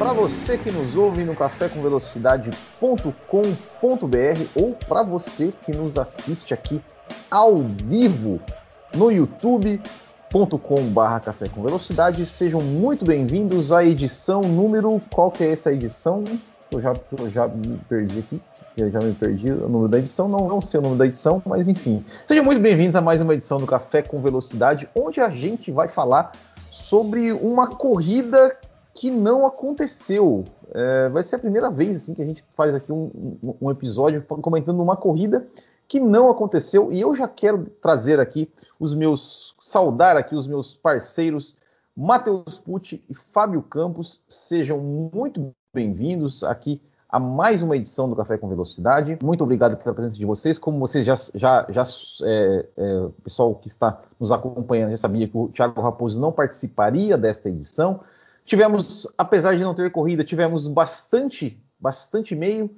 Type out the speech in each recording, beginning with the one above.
Para você que nos ouve no cafécomvelocidade.com.br ou para você que nos assiste aqui ao vivo no youtube.com.br Café com Velocidade, sejam muito bem-vindos à edição número. Qual que é essa edição? Eu já, eu já me perdi aqui, eu já me perdi o número da edição, não, não sei o número da edição, mas enfim. Sejam muito bem-vindos a mais uma edição do Café com Velocidade, onde a gente vai falar sobre uma corrida que não aconteceu. É, vai ser a primeira vez assim, que a gente faz aqui um, um, episódio comentando uma corrida que não aconteceu. E eu já quero trazer aqui os meus, saudar aqui os meus parceiros Matheus Pucci e Fábio Campos. Sejam muito bem-vindos aqui a mais uma edição do Café com Velocidade. Muito obrigado pela presença de vocês. Como vocês já, já, já é, é, o pessoal que está nos acompanhando já sabia que o Thiago Raposo não participaria desta edição. Tivemos, apesar de não ter corrida, tivemos bastante, bastante e-mail.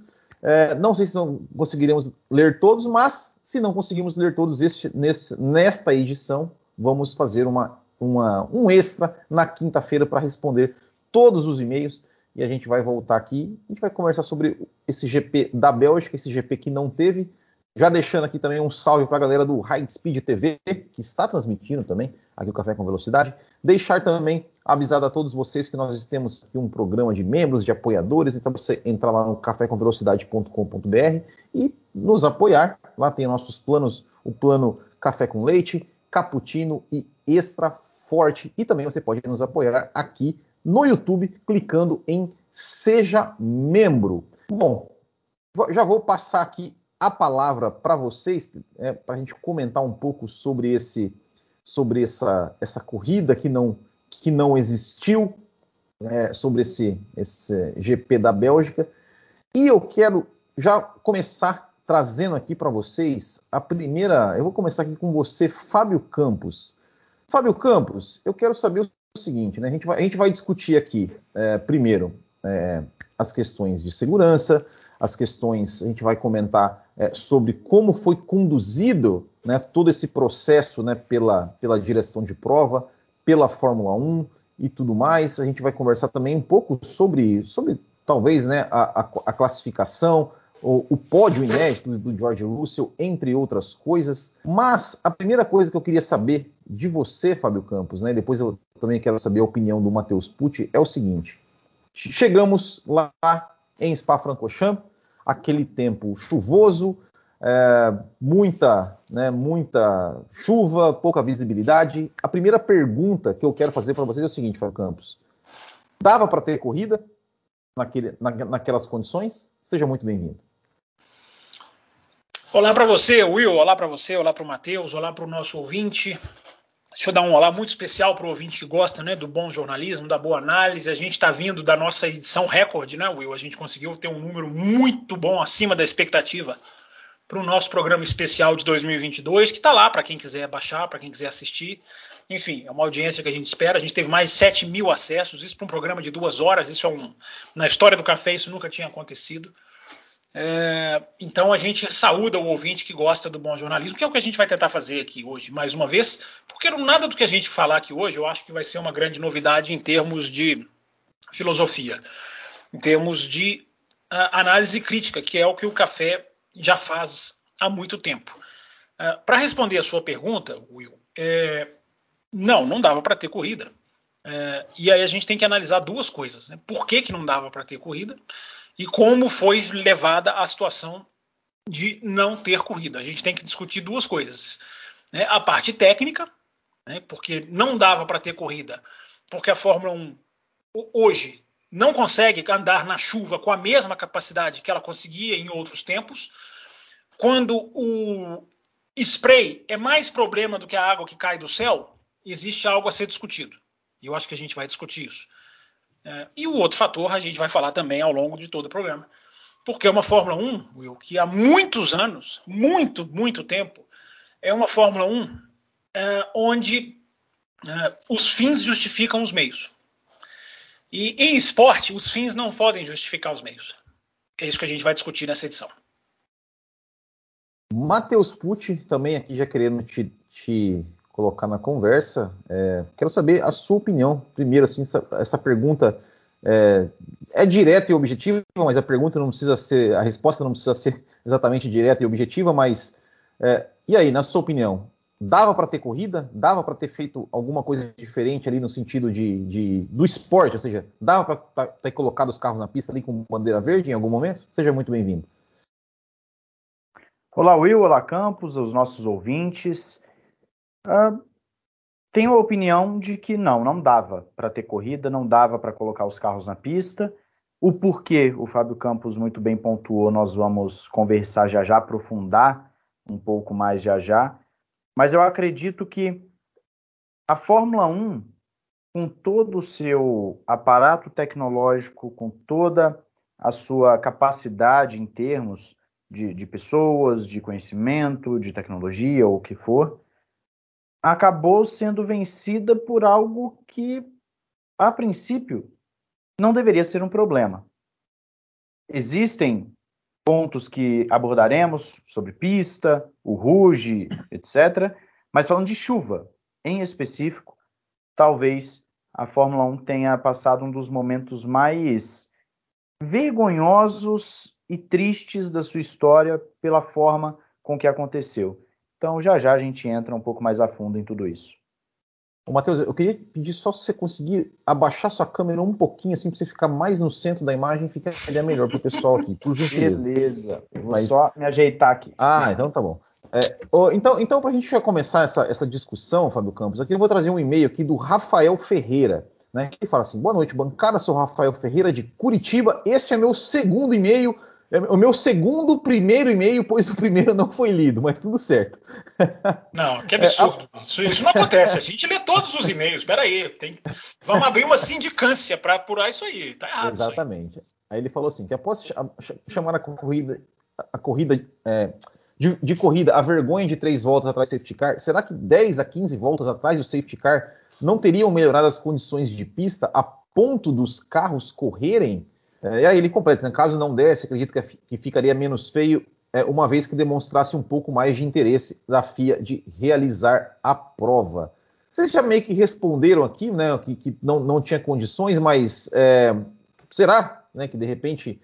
É, não sei se não conseguiremos ler todos, mas se não conseguimos ler todos este, nesse, nesta edição, vamos fazer uma, uma, um extra na quinta-feira para responder todos os e-mails. E a gente vai voltar aqui. A gente vai conversar sobre esse GP da Bélgica, esse GP que não teve. Já deixando aqui também um salve para a galera do High Speed TV, que está transmitindo também aqui o Café com Velocidade. Deixar também avisado a todos vocês que nós temos aqui um programa de membros, de apoiadores, então você entra lá no cafécomvelocidade.com.br e nos apoiar. Lá tem nossos planos, o plano Café com Leite, Cappuccino e Extra Forte. E também você pode nos apoiar aqui no YouTube, clicando em Seja Membro. Bom, já vou passar aqui a palavra para vocês, é, para a gente comentar um pouco sobre esse sobre essa, essa corrida que não, que não existiu, é, sobre esse, esse GP da Bélgica. E eu quero já começar trazendo aqui para vocês a primeira. Eu vou começar aqui com você, Fábio Campos. Fábio Campos, eu quero saber o seguinte, né? A gente vai, a gente vai discutir aqui, é, primeiro, é, as questões de segurança, as questões, a gente vai comentar é, sobre como foi conduzido né, todo esse processo né, pela, pela direção de prova, pela Fórmula 1 e tudo mais. A gente vai conversar também um pouco sobre, sobre talvez, né, a, a, a classificação, o, o, pódio inédito do George Russell, entre outras coisas. Mas a primeira coisa que eu queria saber de você, Fábio Campos, né, depois eu também quero saber a opinião do Matheus Pucci, é o seguinte. Chegamos lá em Spa-Francorchamps, aquele tempo chuvoso, é, muita, né, muita chuva, pouca visibilidade. A primeira pergunta que eu quero fazer para vocês é o seguinte, Fábio Campos: dava para ter corrida naquele, na, naquelas condições? Seja muito bem-vindo. Olá para você, Will. Olá para você, olá para o Matheus, olá para o nosso ouvinte. Deixa eu dar um olá muito especial para o ouvinte que gosta né, do bom jornalismo, da boa análise. A gente está vindo da nossa edição recorde, né, Will? A gente conseguiu ter um número muito bom, acima da expectativa, para o nosso programa especial de 2022, que está lá para quem quiser baixar, para quem quiser assistir. Enfim, é uma audiência que a gente espera. A gente teve mais de 7 mil acessos, isso para um programa de duas horas. Isso é um. Na história do café, isso nunca tinha acontecido. É, então a gente saúda o ouvinte que gosta do bom jornalismo, que é o que a gente vai tentar fazer aqui hoje, mais uma vez, porque nada do que a gente falar aqui hoje eu acho que vai ser uma grande novidade em termos de filosofia, em termos de uh, análise crítica, que é o que o café já faz há muito tempo. Uh, para responder a sua pergunta, Will, é, não, não dava para ter corrida. É, e aí a gente tem que analisar duas coisas: né? por que, que não dava para ter corrida? e como foi levada a situação de não ter corrida. A gente tem que discutir duas coisas: né? a parte técnica, né? porque não dava para ter corrida, porque a Fórmula 1 hoje não consegue andar na chuva com a mesma capacidade que ela conseguia em outros tempos. Quando o spray é mais problema do que a água que cai do céu, existe algo a ser discutido. E eu acho que a gente vai discutir isso. É, e o outro fator a gente vai falar também ao longo de todo o programa, porque é uma Fórmula 1, Will, que há muitos anos, muito, muito tempo, é uma Fórmula 1 é, onde é, os fins justificam os meios. E em esporte, os fins não podem justificar os meios. É isso que a gente vai discutir nessa edição. Matheus Pucci, também aqui já querendo te, te colocar na conversa, é, quero saber a sua opinião. Primeiro, assim, essa, essa pergunta é, é, direta e objetiva, mas a pergunta não precisa ser, a resposta não precisa ser exatamente direta e objetiva, mas é, e aí, na sua opinião, dava para ter corrida? Dava para ter feito alguma coisa diferente ali no sentido de, de do esporte? Ou seja, dava para ter colocado os carros na pista ali com bandeira verde em algum momento? Seja muito bem-vindo. Olá, Will. Olá, Campos, os nossos ouvintes. Uh, tenho a opinião de que não, não dava para ter corrida, não dava para colocar os carros na pista. O porquê, o Fábio Campos muito bem pontuou, nós vamos conversar já já, aprofundar um pouco mais já já. Mas eu acredito que a Fórmula 1, com todo o seu aparato tecnológico, com toda a sua capacidade em termos de, de pessoas, de conhecimento, de tecnologia ou o que for, acabou sendo vencida por algo que, a princípio, não deveria ser um problema. Existem pontos que abordaremos sobre pista, o Ruge, etc. Mas falando de chuva, em específico, talvez a Fórmula 1 tenha passado um dos momentos mais vergonhosos e tristes da sua história pela forma com que aconteceu. Então, já já a gente entra um pouco mais a fundo em tudo isso. Ô, Matheus, eu queria pedir só se você conseguir abaixar sua câmera um pouquinho, assim, para você ficar mais no centro da imagem, ficaria melhor para o pessoal aqui, por gentileza. Beleza. Eu vou Mas... só me ajeitar aqui. Ah, então tá bom. É, então, então para a gente começar essa, essa discussão, Fábio Campos, aqui eu vou trazer um e-mail aqui do Rafael Ferreira, né? Que fala assim: boa noite, bancada, sou Rafael Ferreira de Curitiba. Este é meu segundo e-mail o meu segundo primeiro e-mail, pois o primeiro não foi lido, mas tudo certo. Não, que absurdo. É, a... isso, isso, não acontece. A gente lê todos os e-mails. Espera aí, tem... vamos abrir uma sindicância para apurar isso aí. Tá errado. Exatamente. Aí. aí. ele falou assim: que após chamar a corrida, a corrida é, de, de, corrida a vergonha de três voltas atrás do safety car, será que 10 a 15 voltas atrás do safety car não teriam melhorado as condições de pista a ponto dos carros correrem? É, e aí ele completa, né? caso não desse, acredito que, que ficaria menos feio, é, uma vez que demonstrasse um pouco mais de interesse da FIA de realizar a prova. Vocês já meio que responderam aqui, né, que, que não, não tinha condições, mas é, será né, que de repente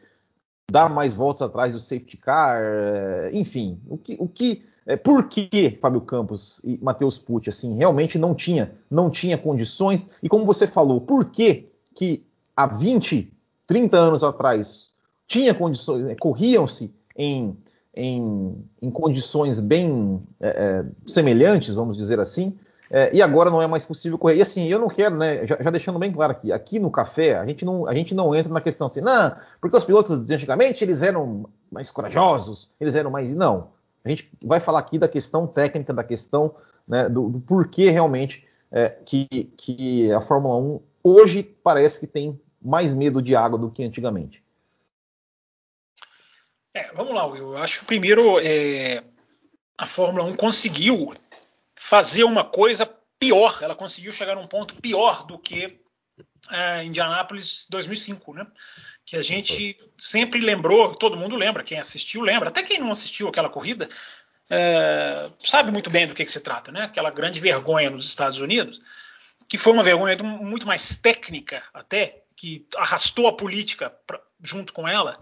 dar mais voltas atrás do safety car, é, enfim, o que, o que é, por que Fábio Campos e Matheus Pucci assim realmente não tinha não tinha condições e como você falou, por que que há 20 30 anos atrás tinha condições, né, corriam-se em, em, em, condições bem é, é, semelhantes, vamos dizer assim, é, e agora não é mais possível correr. E assim, eu não quero, né, já, já, deixando bem claro aqui, aqui no café, a gente, não, a gente não entra na questão assim, não, porque os pilotos de antigamente eles eram mais corajosos, eles eram mais. Não. A gente vai falar aqui da questão técnica, da questão né, do, do porquê realmente é, que, que a Fórmula 1 hoje parece que tem mais medo de água do que antigamente? É, vamos lá, Will. Eu acho que primeiro é, a Fórmula 1 conseguiu fazer uma coisa pior, ela conseguiu chegar num ponto pior do que é, Indianápolis 2005, né? Que a gente sempre lembrou, todo mundo lembra, quem assistiu lembra, até quem não assistiu aquela corrida é, sabe muito bem do que, que, se trata, né? Aquela grande vergonha nos Estados Unidos, que foi uma vergonha muito mais técnica até que arrastou a política pra, junto com ela,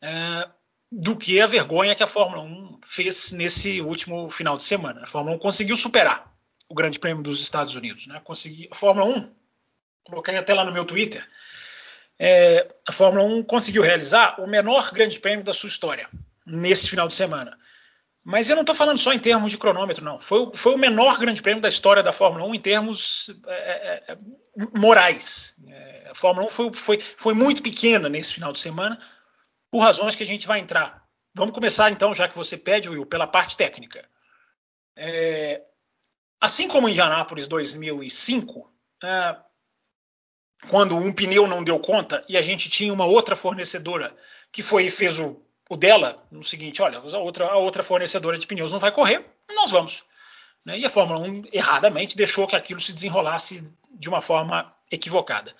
é, do que a vergonha que a Fórmula 1 fez nesse último final de semana. A Fórmula 1 conseguiu superar o Grande Prêmio dos Estados Unidos. Né? Consegui, a Fórmula 1, coloquei até lá no meu Twitter, é, a Fórmula 1 conseguiu realizar o menor Grande Prêmio da sua história nesse final de semana. Mas eu não estou falando só em termos de cronômetro, não. Foi, foi, o menor grande prêmio da história da Fórmula 1 em termos é, é, é, morais. É, a Fórmula 1 foi, foi, foi, muito pequena nesse final de semana, por razões que a gente vai entrar. Vamos começar então, já que você pede, Will, pela parte técnica. É, assim como em Indianápolis 2005, é, quando um pneu não deu conta e a gente tinha uma outra fornecedora que foi e fez o, o dela no seguinte: olha, a outra, a outra fornecedora de pneus não vai correr, nós vamos. Né? E a Fórmula 1 erradamente deixou que aquilo se desenrolasse de uma forma equivocada.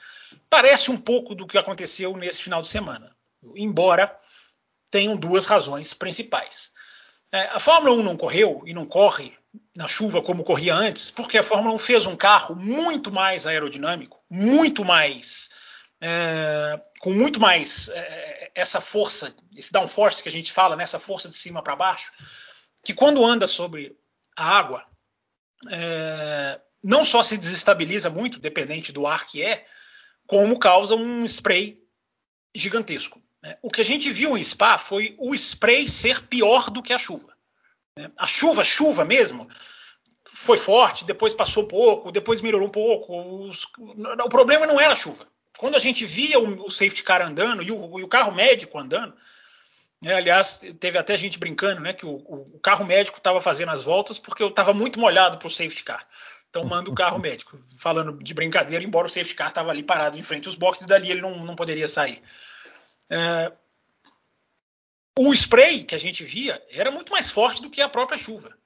Parece um pouco do que aconteceu nesse final de semana, embora tenham duas razões principais. É, a Fórmula 1 não correu e não corre na chuva como corria antes, porque a Fórmula 1 fez um carro muito mais aerodinâmico, muito mais. É, com muito mais é, essa força, esse downforce que a gente fala, né, essa força de cima para baixo, que quando anda sobre a água, é, não só se desestabiliza muito, dependente do ar que é, como causa um spray gigantesco. Né? O que a gente viu em Spa foi o spray ser pior do que a chuva. Né? A chuva, chuva mesmo, foi forte, depois passou pouco, depois melhorou um pouco. Os... o problema não era a chuva. Quando a gente via o, o safety car andando e o, e o carro médico andando, né? aliás, teve até gente brincando né, que o, o carro médico estava fazendo as voltas porque eu estava muito molhado para o safety car. Então manda o carro médico, falando de brincadeira, embora o safety car estava ali parado em frente aos boxes, dali ele não, não poderia sair. É, o spray que a gente via era muito mais forte do que a própria chuva.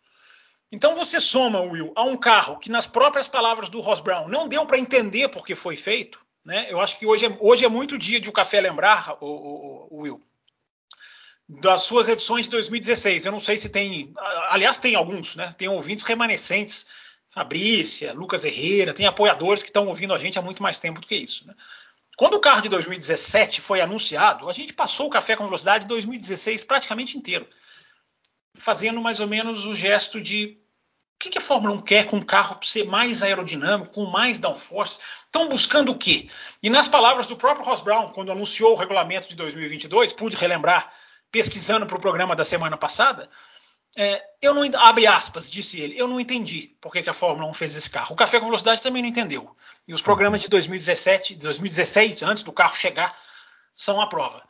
Então você soma, Will, a um carro que, nas próprias palavras do Ross Brown, não deu para entender por que foi feito. Né? Eu acho que hoje é, hoje é muito dia de o café lembrar, o, o, o Will, das suas edições de 2016. Eu não sei se tem. Aliás, tem alguns, né? Tem ouvintes remanescentes. Fabrícia, Lucas Herrera, tem apoiadores que estão ouvindo a gente há muito mais tempo do que isso. Né? Quando o carro de 2017 foi anunciado, a gente passou o café com velocidade 2016 praticamente inteiro, fazendo mais ou menos o gesto de que, que a Fórmula 1 quer com um carro ser mais aerodinâmico, com mais downforce? Estão buscando o quê? E nas palavras do próprio Ross Brown, quando anunciou o regulamento de 2022, pude relembrar pesquisando para o programa da semana passada, é, eu não abre aspas, disse ele, eu não entendi por que, que, a Fórmula 1 fez esse carro. O Café com Velocidade também não entendeu. E os programas de 2017, 2016, antes do carro chegar, são a prova.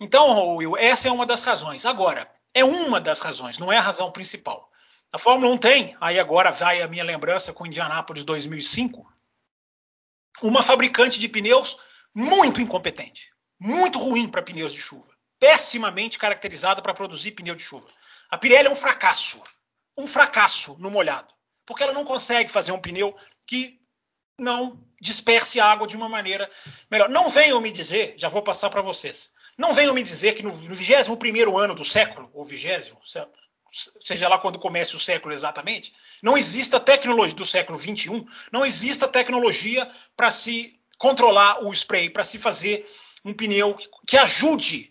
Então, Will, essa é uma das razões. Agora, é uma das razões, não é a razão principal. A Fórmula 1 tem, aí agora vai a minha lembrança com Indianápolis 2005, uma fabricante de pneus muito incompetente, muito ruim para pneus de chuva, pessimamente caracterizada para produzir pneu de chuva. A Pirelli é um fracasso. Um fracasso no molhado. Porque ela não consegue fazer um pneu que não disperse água de uma maneira melhor. Não venham me dizer, já vou passar para vocês, não venham me dizer que no, no 21 ano do século, ou 20, seja lá quando comece o século exatamente, não exista tecnologia do século 21, não exista tecnologia para se controlar o spray, para se fazer um pneu que, que ajude,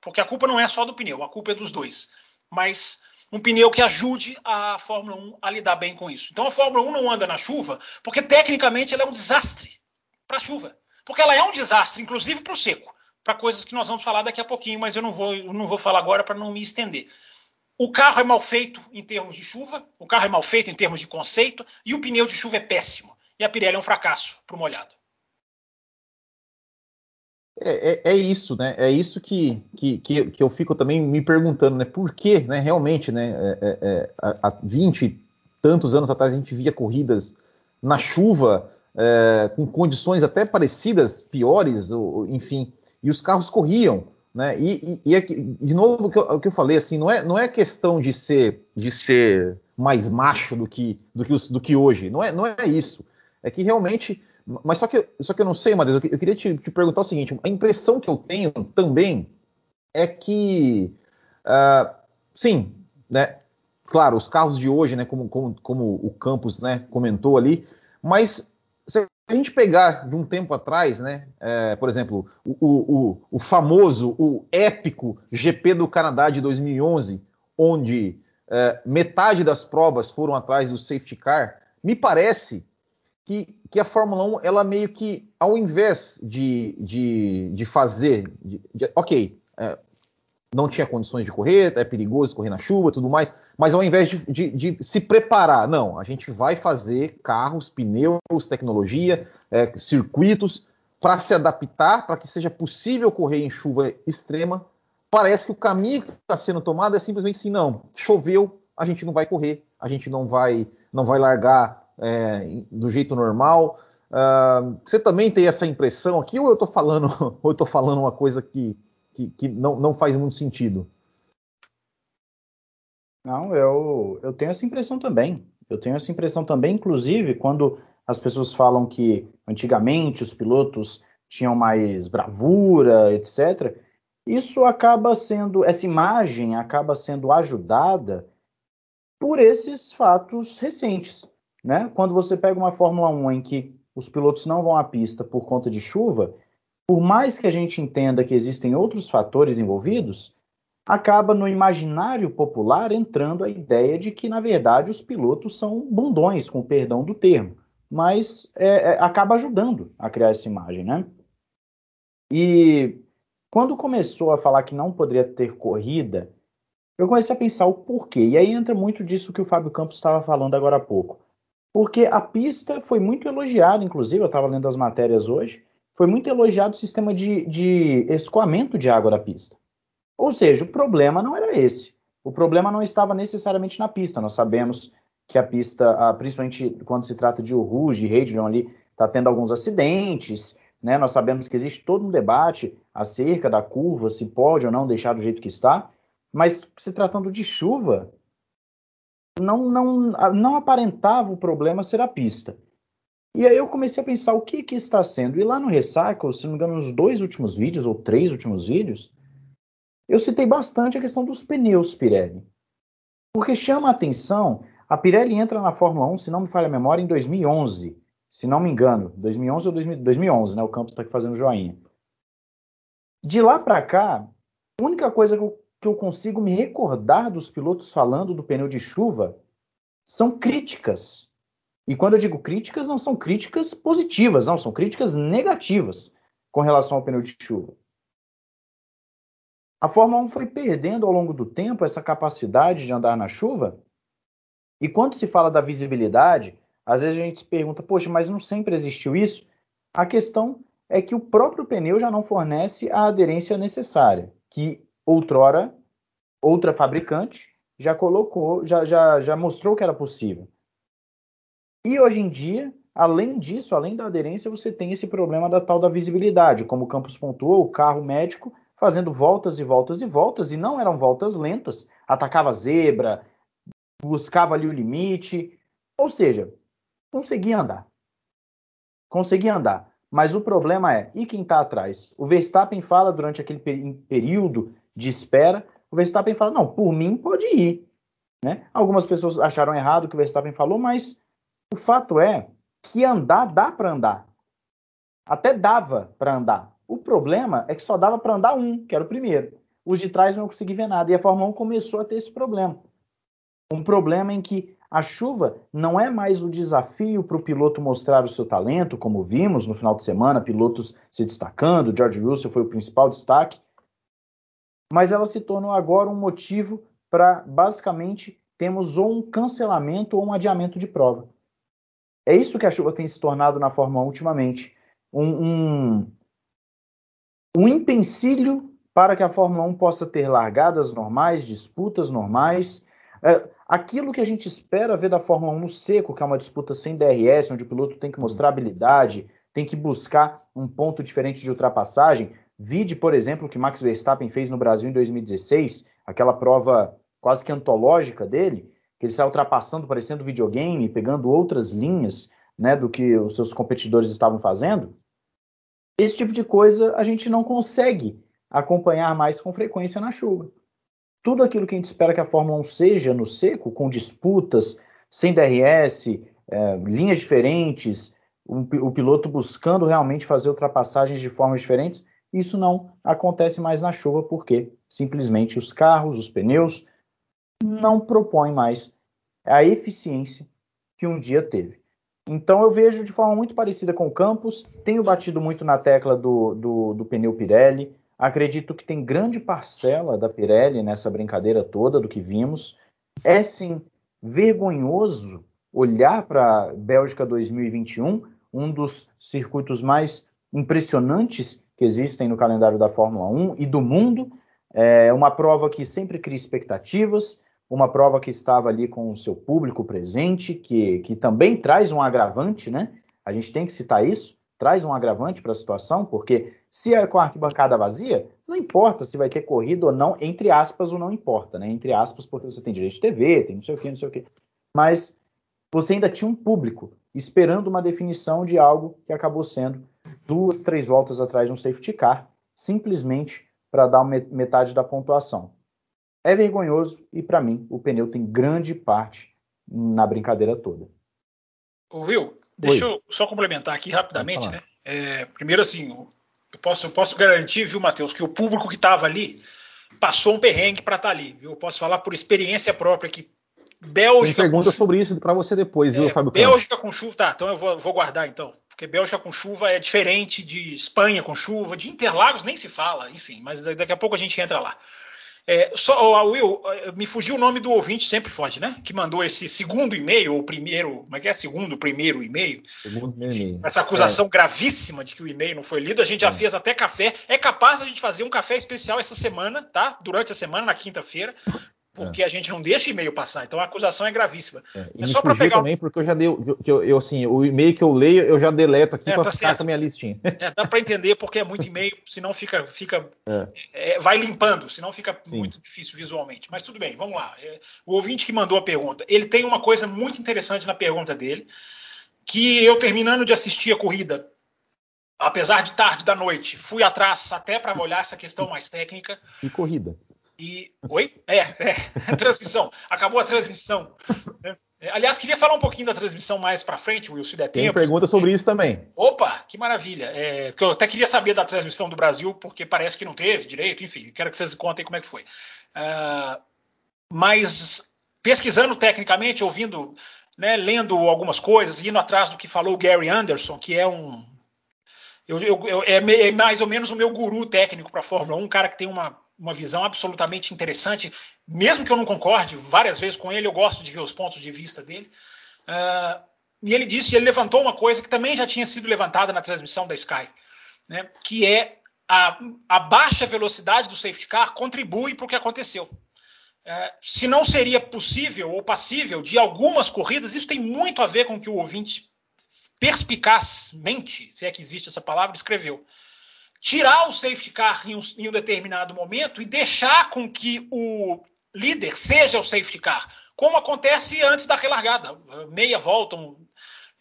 porque a culpa não é só do pneu, a culpa é dos dois mas um pneu que ajude a Fórmula 1 a lidar bem com isso. Então a Fórmula 1 não anda na chuva porque tecnicamente ela é um desastre para a chuva. Porque ela é um desastre, inclusive para o seco, para coisas que nós vamos falar daqui a pouquinho, mas eu não vou, eu não vou falar agora para não me estender. O carro é mal feito em termos de chuva, o carro é mal feito em termos de conceito, e o pneu de chuva é péssimo. E a Pirelli é um fracasso para o molhado. É, é, é, isso, né? É isso que, que, que, eu fico também me perguntando, né? Por que, né? Realmente, né? É, é, é há 20 tantos anos atrás a gente via corridas na chuva, é, com condições até parecidas, piores, ou, enfim, e os carros corriam, né? E, e, e de novo o que, eu, que eu falei, assim, não é, não é questão de ser, de ser mais macho do que, do que, do que hoje, não é, não é isso. É que realmente mas só que, só que eu não sei, Matheus, eu, queria te, te, perguntar o seguinte: a impressão que eu tenho também é que, uh, sim, né? Claro, os carros de hoje, né, como, como, como o Campos né, comentou ali, mas a gente pegar de um tempo atrás, né, é, por exemplo, o, o, o, famoso, o épico GP do Canadá de 2011, onde é, metade das provas foram atrás do safety car, me parece que, que a Fórmula 1, ela meio que, ao invés de, de, de fazer, de, de, ok, é, não tinha condições de correr, é perigoso correr na chuva tudo mais, mas ao invés de, de, de, se preparar, não, a gente vai fazer carros, pneus, tecnologia, é, circuitos para se adaptar, para que seja possível correr em chuva extrema. Parece que o caminho que está sendo tomado é simplesmente assim, não, choveu, a gente não vai correr, a gente não vai, não vai largar é, do jeito normal. Uh, você também tem essa impressão aqui, ou eu estou falando, ou eu tô falando uma coisa que, que, que não, não faz muito sentido. Não, eu, eu tenho essa impressão também. Eu tenho essa impressão também, inclusive, quando as pessoas falam que antigamente os pilotos tinham mais bravura, etc. Isso acaba sendo, essa imagem acaba sendo ajudada por esses fatos recentes. Né? Quando você pega uma Fórmula 1 em que os pilotos não vão à pista por conta de chuva, por mais que a gente entenda que existem outros fatores envolvidos, acaba no imaginário popular entrando a ideia de que, na verdade, os pilotos são bundões, com perdão do termo, mas é, é, acaba ajudando a criar essa imagem, né? E quando começou a falar que não poderia ter corrida, eu comecei a pensar o porquê. E aí entra muito disso que o Fábio Campos estava falando agora há pouco. Porque a pista foi muito elogiada, inclusive, eu estava lendo as matérias hoje, foi muito elogiado o sistema de, de escoamento de água da pista. Ou seja, o problema não era esse. O problema não estava necessariamente na pista. Nós sabemos que a pista, principalmente quando se trata de Rouge e Hadrian ali, está tendo alguns acidentes. Né? Nós sabemos que existe todo um debate acerca da curva, se pode ou não deixar do jeito que está. Mas se tratando de chuva, não, não, não aparentava o problema ser a pista. E aí eu comecei a pensar o que, que está sendo. E lá no Recycle, se não me engano, nos dois últimos vídeos, ou três últimos vídeos, eu citei bastante a questão dos pneus Pirelli. Porque chama a atenção, a Pirelli entra na Fórmula 1, se não me falha a memória, em 2011. Se não me engano, 2011 ou 2011, né? O Campos está aqui fazendo joinha. De lá para cá, a única coisa que eu que eu consigo me recordar dos pilotos falando do pneu de chuva são críticas. E quando eu digo críticas, não são críticas positivas, não, são críticas negativas com relação ao pneu de chuva. A Fórmula 1 foi perdendo ao longo do tempo essa capacidade de andar na chuva. E quando se fala da visibilidade, às vezes a gente se pergunta, poxa, mas não sempre existiu isso? A questão é que o próprio pneu já não fornece a aderência necessária, que outrora, outra fabricante já colocou, já, já, já mostrou que era possível. E hoje em dia, além disso, além da aderência, você tem esse problema da tal da visibilidade, como o Campos pontuou, o carro médico fazendo voltas e voltas e voltas, e não eram voltas lentas, atacava zebra, buscava ali o limite, ou seja, conseguia andar. Conseguia andar. Mas o problema é, e quem está atrás? O Verstappen fala durante aquele período de espera, o Verstappen fala: não, por mim pode ir. Né? Algumas pessoas acharam errado o que o Verstappen falou, mas o fato é que andar dá para andar. Até dava para andar. O problema é que só dava para andar um, que era o primeiro. Os de trás não conseguiam ver nada. E a Fórmula 1 começou a ter esse problema. Um problema em que a chuva não é mais o desafio para o piloto mostrar o seu talento, como vimos no final de semana, pilotos se destacando. George Russell foi o principal destaque mas ela se tornou agora um motivo para, basicamente, temos ou um cancelamento ou um adiamento de prova. É isso que a chuva tem se tornado na Fórmula 1 ultimamente. Um, um, um empecilho para que a Fórmula 1 possa ter largadas normais, disputas normais. É, aquilo que a gente espera ver da Fórmula 1 no seco, que é uma disputa sem DRS, onde o piloto tem que mostrar habilidade, tem que buscar um ponto diferente de ultrapassagem. Vide, por exemplo, o que Max Verstappen fez no Brasil em 2016, aquela prova quase que antológica dele, ele sai ultrapassando, parecendo videogame, pegando outras linhas né, do que os seus competidores estavam fazendo. Esse tipo de coisa a gente não consegue acompanhar mais com frequência na chuva. Tudo aquilo que a gente espera que a Fórmula 1 seja no seco, com disputas, sem DRS, é, linhas diferentes, o, o piloto buscando realmente fazer ultrapassagens de formas diferentes, isso não acontece mais na chuva porque simplesmente os carros, os pneus, não propõem mais a eficiência que um dia teve. Então eu vejo de forma muito parecida com o Campos, tenho batido muito na tecla do, do, do pneu Pirelli, acredito que tem grande parcela da Pirelli nessa brincadeira toda do que vimos. É sim vergonhoso olhar para Bélgica 2021, um dos circuitos mais impressionantes que existem no calendário da Fórmula 1 e do mundo. É uma prova que sempre cria expectativas, uma prova que estava ali com o seu público presente, que, que também traz um agravante, né? A gente tem que citar isso. traz um agravante para a situação, porque se é com a arquibancada vazia, não importa se vai ter corrida ou não, entre aspas, ou não importa, né? Entre aspas, porque você tem direito de TV, tem não sei o que, não sei o que. Mas você ainda tinha um público esperando uma definição de algo que acabou sendo duas, três voltas atrás de um safety car, simplesmente para dar metade da pontuação. É vergonhoso e, para mim, o pneu tem grande parte na brincadeira toda. O Will, deixa Oi. eu só complementar aqui rapidamente, né? É, primeiro, assim, eu posso, eu posso garantir, viu, Matheus, que o público que estava ali passou um perrengue para estar tá ali. Viu? Eu posso falar por experiência própria que Bélgica. Tem pergunta com... sobre isso para você depois, é, viu, Fábio? Bélgica com chuva, tá? Então eu vou, vou, guardar então, porque Bélgica com chuva é diferente de Espanha com chuva, de Interlagos nem se fala, enfim. Mas daqui a pouco a gente entra lá. É, só, Will, me fugiu o nome do ouvinte, sempre foge, né? Que mandou esse segundo e-mail, ou primeiro, como é que é? Segundo, primeiro e-mail. Segundo e-mail. Essa acusação é. gravíssima de que o e-mail não foi lido. A gente já é. fez até café. É capaz a gente fazer um café especial essa semana, tá? Durante a semana, na quinta-feira, porque é. a gente não deixa e-mail passar. Então a acusação é gravíssima. É, é só para pegar também, porque eu já dei, eu, eu, assim, o e-mail que eu leio eu já deleto aqui é, para tá ficar com a minha listinha. É, dá para entender porque é muito e-mail, senão fica, fica, é. é vai limpando, senão fica Sim. muito difícil visualmente. Mas tudo bem, vamos lá. É, o ouvinte que mandou a pergunta, ele tem uma coisa muito interessante na pergunta dele, que eu terminando de assistir a corrida apesar de tarde da noite, fui atrás até para olhar essa questão mais técnica. E corrida. E. Oi? É, é. transmissão. Acabou a transmissão. Né? É, aliás, queria falar um pouquinho da transmissão mais para frente, Will, se der Tem tempo. Tem pergunta sobre isso também. Opa, que maravilha. É, eu até queria saber da transmissão do Brasil, porque parece que não teve direito, enfim, quero que vocês contem como é que foi. Uh, mas pesquisando tecnicamente, ouvindo, né, lendo algumas coisas, indo atrás do que falou o Gary Anderson, que é um. Eu, eu, eu, é, é mais ou menos o meu guru técnico para a Fórmula 1, um cara que tem uma uma visão absolutamente interessante, mesmo que eu não concorde várias vezes com ele, eu gosto de ver os pontos de vista dele. Uh, e ele disse, ele levantou uma coisa que também já tinha sido levantada na transmissão da Sky, né, que é a, a, baixa velocidade do safety car contribui para o que aconteceu. Uh, se não seria possível ou passível de algumas corridas, isso tem muito a ver com o que o ouvinte perspicazmente, se é que existe essa palavra, escreveu tirar o safety car em um, em um determinado momento e deixar com que o líder seja o safety car, como acontece antes da relargada, meia volta, um,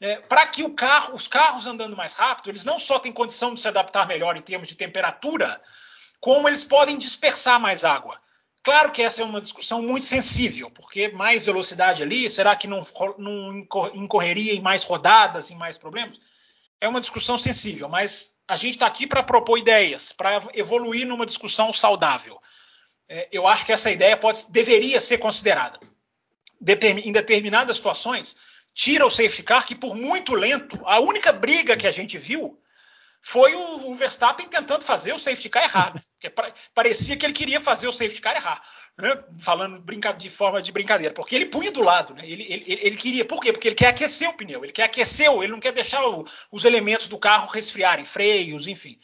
é, para que carro, os carros andando mais rápido, eles não só têm condição de se adaptar melhor em termos de temperatura, como eles podem dispersar mais água. Claro que essa é uma discussão muito sensível, porque mais velocidade ali, será que não, não incorreria em mais rodadas, em mais problemas? É uma discussão sensível, mas a gente está aqui para propor ideias, para evoluir numa discussão saudável. É, eu acho que essa ideia pode, deveria ser considerada. Em determinadas situações, tira o safety car, que por muito lento, a única briga que a gente viu foi o, o Verstappen tentando fazer o safety car errar. Né? Parecia que ele queria fazer o safety car errar né? falando de forma de brincadeira, porque ele punha do lado, né? ele, ele, ele, queria, por quê? Porque ele quer aquecer o pneu, ele quer aquecer, ele não quer deixar o, os elementos do carro resfriarem, freios, enfim.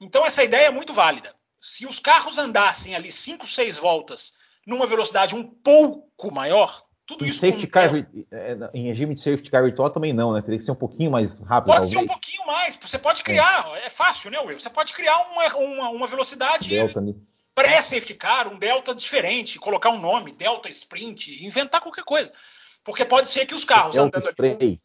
Então essa ideia é muito válida. Se os carros andassem ali 5, 6 voltas numa velocidade um pouco maior, tudo em isso. Safety car, é, em regime de safety car virtual também não, né? Teria que ser um pouquinho mais rápido. Pode talvez. ser um pouquinho mais. Você pode criar, é, é fácil, né, Will? Você pode criar uma, uma, uma velocidade. Delta, né? Pré-safety car, um delta diferente, colocar um nome, delta sprint, inventar qualquer coisa. Porque pode ser que os carros delta andando spray. Ali...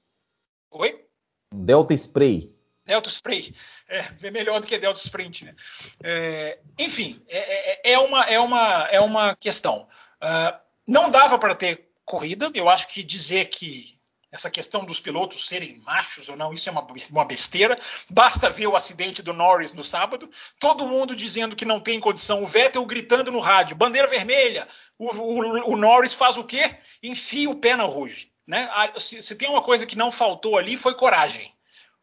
Oi? Delta spray. Delta spray é, é, melhor do que delta sprint, né? É, enfim, é, é, é, uma é uma é uma questão. Uh, não dava para ter corrida. Eu acho que dizer que essa questão dos pilotos serem machos ou não, isso é uma, uma besteira. Basta ver o acidente do Norris no sábado, todo mundo dizendo que não tem condição, o Vettel gritando no rádio, bandeira vermelha, o, o, o Norris faz o quê? Enfia o pé na ruge. Né? Se, se, tem uma coisa que não faltou ali, foi coragem.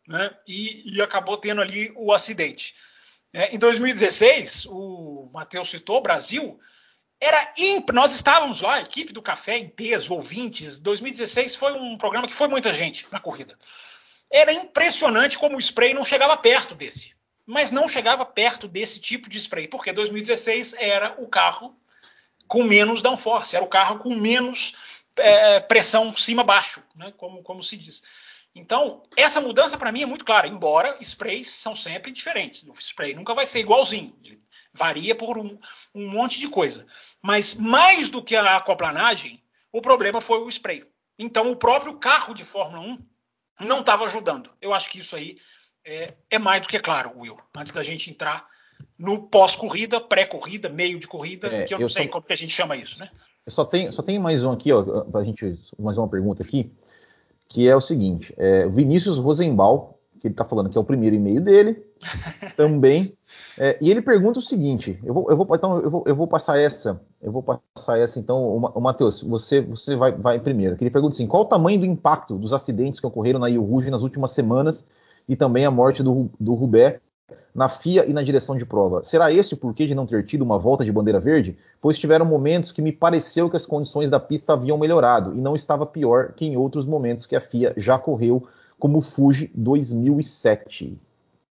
Né? E, e acabou tendo ali o acidente. É, em 2016, o Matheus citou, Brasil, era imp... Nós estávamos lá, a equipe do Café peso, ouvintes. 2016 foi um programa que foi muita gente na corrida. Era impressionante como o spray não chegava perto desse. Mas não chegava perto desse tipo de spray, porque 2016 era o carro com menos downforce, era o carro com menos é, pressão cima-baixo, né, como, como se diz. Então, essa mudança para mim é muito clara, embora sprays são sempre diferentes. O spray nunca vai ser igualzinho. Ele varia por um, um monte de coisa. Mas mais do que a aquaplanagem, o problema foi o spray. Então, o próprio carro de Fórmula 1 não estava ajudando. Eu acho que isso aí é, é, mais do que claro, Will. Antes da gente entrar no pós-corrida, pré-corrida, meio de corrida, é, que eu não eu sei só, como que a gente chama isso, né? Eu só tenho, só tenho mais um aqui, ó, pra gente, mais uma pergunta aqui, que é o seguinte, é, Vinícius Rosenbaum, que ele está falando que é o primeiro e-mail dele, também, é, e ele pergunta o seguinte, eu vou, eu vou, então, eu vou, eu vou passar essa, eu vou passar essa, então, o, Matheus, você, você vai, vai primeiro, ele pergunta assim, qual o tamanho do impacto dos acidentes que ocorreram na Rio Rouge nas últimas semanas e também a morte do, do Rubé na FIA e na direção de prova. Será esse o porquê de não ter tido uma volta de bandeira verde? Pois tiveram momentos que me pareceu que as condições da pista haviam melhorado e não estava pior que em outros momentos que a FIA já correu, como o Fuji 2007.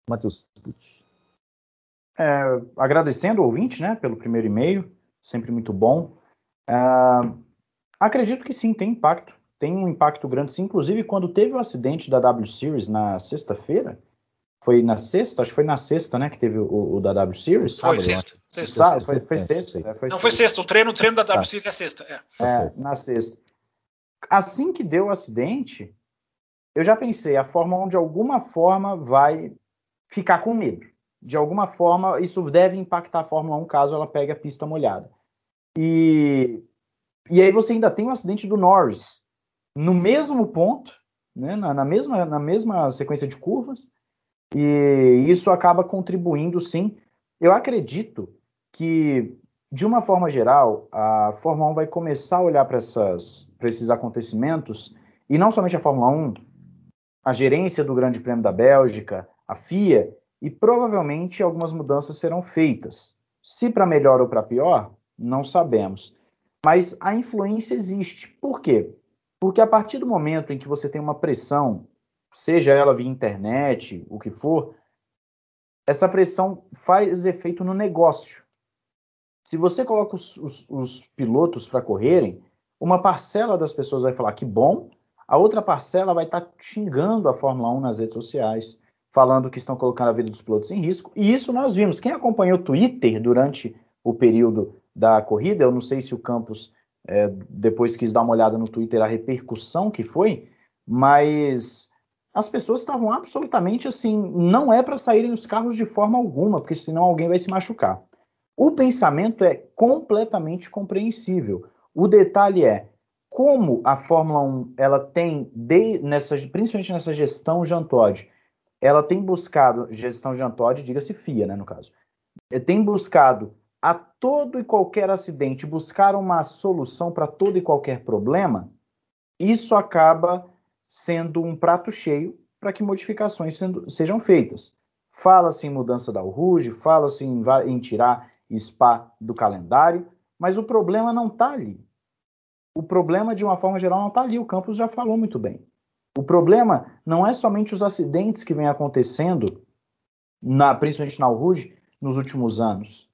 Matheus Pucci. É, agradecendo o ouvinte né, pelo primeiro e-mail, sempre muito bom. É, acredito que sim, tem impacto. Tem um impacto grande, sim. Inclusive, quando teve o acidente da W Series na sexta-feira, foi na sexta, acho que foi na sexta, né, que teve o, o da W Series. Foi sexta. sexta. foi, foi sexta. É, foi Não, foi sexta. O treino, o treino da W tá. Series é sexta. É. é, na sexta. Assim que deu o acidente, eu já pensei, a Fórmula 1 de alguma forma vai ficar com medo. De alguma forma, isso deve impactar a Fórmula 1 caso ela pegue a pista molhada. E, e aí você ainda tem o acidente do Norris no mesmo ponto, né, na, na, mesma, na mesma sequência de curvas, e isso acaba contribuindo, sim. Eu acredito que, de uma forma geral, a Fórmula 1 vai começar a olhar para esses acontecimentos, e não somente a Fórmula 1, a gerência do Grande Prêmio da Bélgica, a FIA, e provavelmente algumas mudanças serão feitas. Se para melhor ou para pior, não sabemos. Mas a influência existe. Por quê? Porque a partir do momento em que você tem uma pressão seja ela via internet, o que for, essa pressão faz efeito no negócio. Se você coloca os, os, os pilotos para correrem, uma parcela das pessoas vai falar que bom, a outra parcela vai estar tá xingando a Fórmula 1 nas redes sociais, falando que estão colocando a vida dos pilotos em risco. E isso nós vimos. Quem acompanhou o Twitter durante o período da corrida, eu não sei se o Campos é, depois quis dar uma olhada no Twitter a repercussão que foi, mas as pessoas estavam absolutamente assim, não é para saírem os carros de forma alguma, porque senão alguém vai se machucar. O pensamento é completamente compreensível. O detalhe é como a Fórmula 1 ela tem, de, nessa, principalmente nessa gestão Jean Todt, ela tem buscado, gestão Jean Todt, diga-se FIA, né, no caso, tem buscado a todo e qualquer acidente, buscar uma solução para todo e qualquer problema, isso acaba sendo um prato cheio para que modificações sendo, sejam feitas. Fala-se em mudança da Ruge, fala-se em, em tirar SPA do calendário, mas o problema não está ali. O problema, de uma forma geral, não está ali. O Campos já falou muito bem. O problema não é somente os acidentes que vêm acontecendo, na, principalmente na Ruge, nos últimos anos.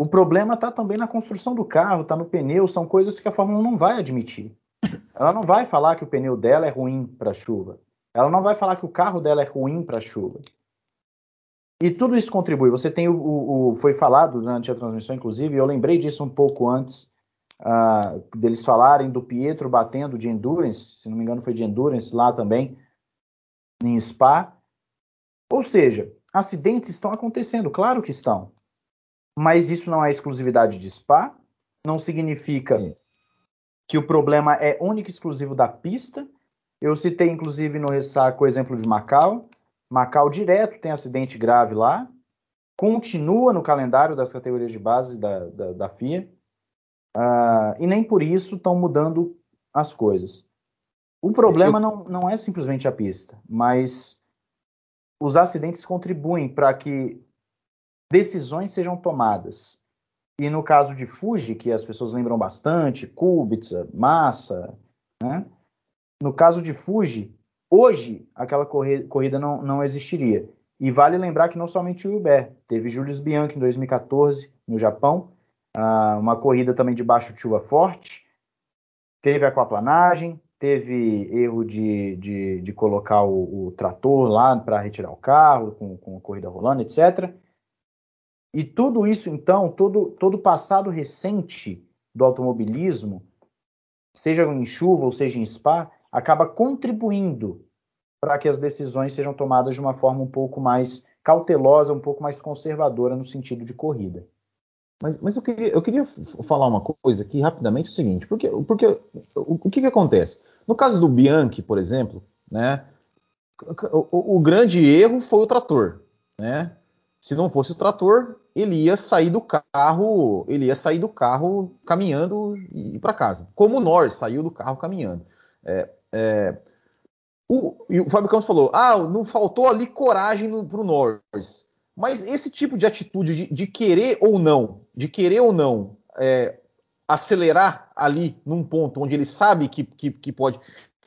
O problema está também na construção do carro, está no pneu, são coisas que a Fórmula 1 não vai admitir. Ela não vai falar que o pneu dela é ruim para chuva. Ela não vai falar que o carro dela é ruim para chuva. E tudo isso contribui. Você tem o, o, o, foi falado durante a transmissão, inclusive, eu lembrei disso um pouco antes uh, deles falarem do Pietro batendo de endurance, se não me engano foi de endurance lá também em Spa. Ou seja, acidentes estão acontecendo, claro que estão. Mas isso não é exclusividade de Spa, não significa que o problema é único e exclusivo da pista. Eu citei, inclusive, no ressaco o exemplo de Macau. Macau direto tem acidente grave lá, continua no calendário das categorias de base da, da, da FIA, uh, e nem por isso estão mudando as coisas. O problema Eu... não, não é simplesmente a pista, mas os acidentes contribuem para que decisões sejam tomadas e no caso de Fuji, que as pessoas lembram bastante, Kubica, Massa, né? No caso de Fuji, hoje aquela corrida não, não existiria. E vale lembrar que não somente o Uber, teve Julius Bianchi em 2014 no Japão, uh, uma corrida também de baixo chuva forte, teve aquaplanagem, teve erro de, de, de colocar o, o, trator lá para retirar o carro, com, com a corrida rolando, etc. E tudo isso, então, todo, todo passado recente do automobilismo, seja em chuva ou seja em spa, acaba contribuindo para que as decisões sejam tomadas de uma forma um pouco mais cautelosa, um pouco mais conservadora no sentido de corrida. Mas, mas eu, queria, eu queria falar uma coisa aqui rapidamente, o seguinte, porque, porque o, o que, que acontece? No caso do Bianchi, por exemplo, né, o, o, grande erro foi o trator, né? Se não fosse o trator, ele ia sair do carro, ele ia sair do carro caminhando e ir para casa. Como o Norris saiu do carro caminhando. É, é, o, e o Fábio Campos falou: ah, não faltou ali coragem para o Norris. Mas esse tipo de atitude de, de, querer ou não, de querer ou não é, acelerar ali num ponto onde ele sabe que, que, que pode.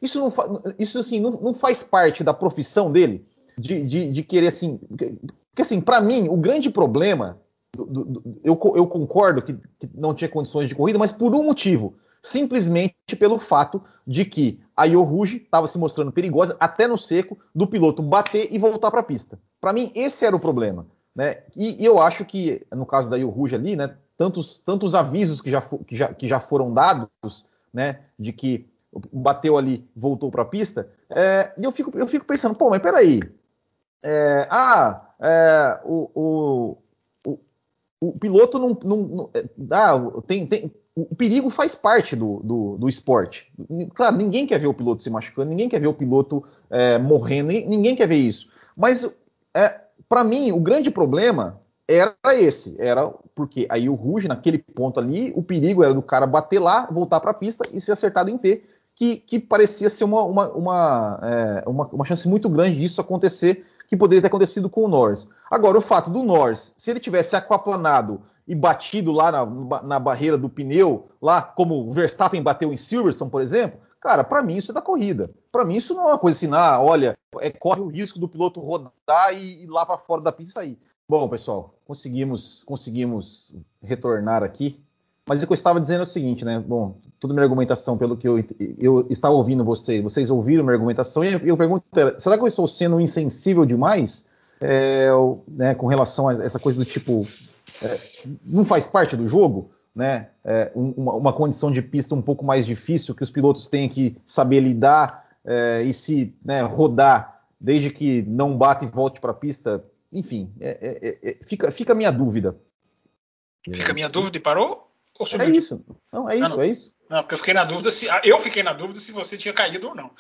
Isso, não, isso assim, não, não, faz parte da profissão dele, de, de, de querer assim. Porque assim, para mim, o grande problema, do, do, eu, eu, concordo que, que não tinha condições de corrida, mas por um motivo simplesmente pelo fato de que a Yoruji estava se mostrando perigosa até no seco do piloto bater e voltar para a pista. Para mim, esse era o problema. Né? E, e, eu acho que, no caso da Yoruji ali, né, tantos, tantos avisos que já, que, já, que já foram dados né, de que bateu ali, voltou para a pista, é, e eu fico, eu fico pensando, pô, mas peraí. É, ah, é, o, o, o, o, piloto não. não, não é, ah, tem, tem, o perigo faz parte do, do, do, esporte. Claro, ninguém quer ver o piloto se machucando, ninguém quer ver o piloto é, morrendo, ninguém quer ver isso. Mas, é, para mim, o grande problema era esse. Era porque aí o Ruge, naquele ponto ali, o perigo era do cara bater lá, voltar para a pista e ser acertado em T, que, que parecia ser uma, uma, uma, é, uma, uma chance muito grande disso acontecer, que poderia ter acontecido com o Norris. Agora, o fato do Norris, se ele tivesse aquaplanado e batido lá na, na barreira do pneu, lá como o Verstappen bateu em Silverstone, por exemplo, cara, para mim isso é da corrida. Para mim isso não é uma coisa assim, ah, olha, é, corre o risco do piloto rodar e ir lá para fora da pista sair. Bom, pessoal, conseguimos conseguimos retornar aqui. Mas o que eu estava dizendo é o seguinte, né? Bom, toda minha argumentação, pelo que eu, eu estava ouvindo vocês, vocês ouviram minha argumentação, e eu pergunto, será que eu estou sendo insensível demais é, né, com relação a essa coisa do tipo, é, não faz parte do jogo, né? É, uma, uma, condição de pista um pouco mais difícil que os pilotos têm que saber lidar é, e se né, rodar desde que não bate e volte para a pista. Enfim, é, é, é, fica, fica a minha dúvida. Fica a minha dúvida e parou? É isso. Não, é isso, não, não. é isso. Não, porque eu fiquei na dúvida se. Eu fiquei na dúvida se você tinha caído ou não.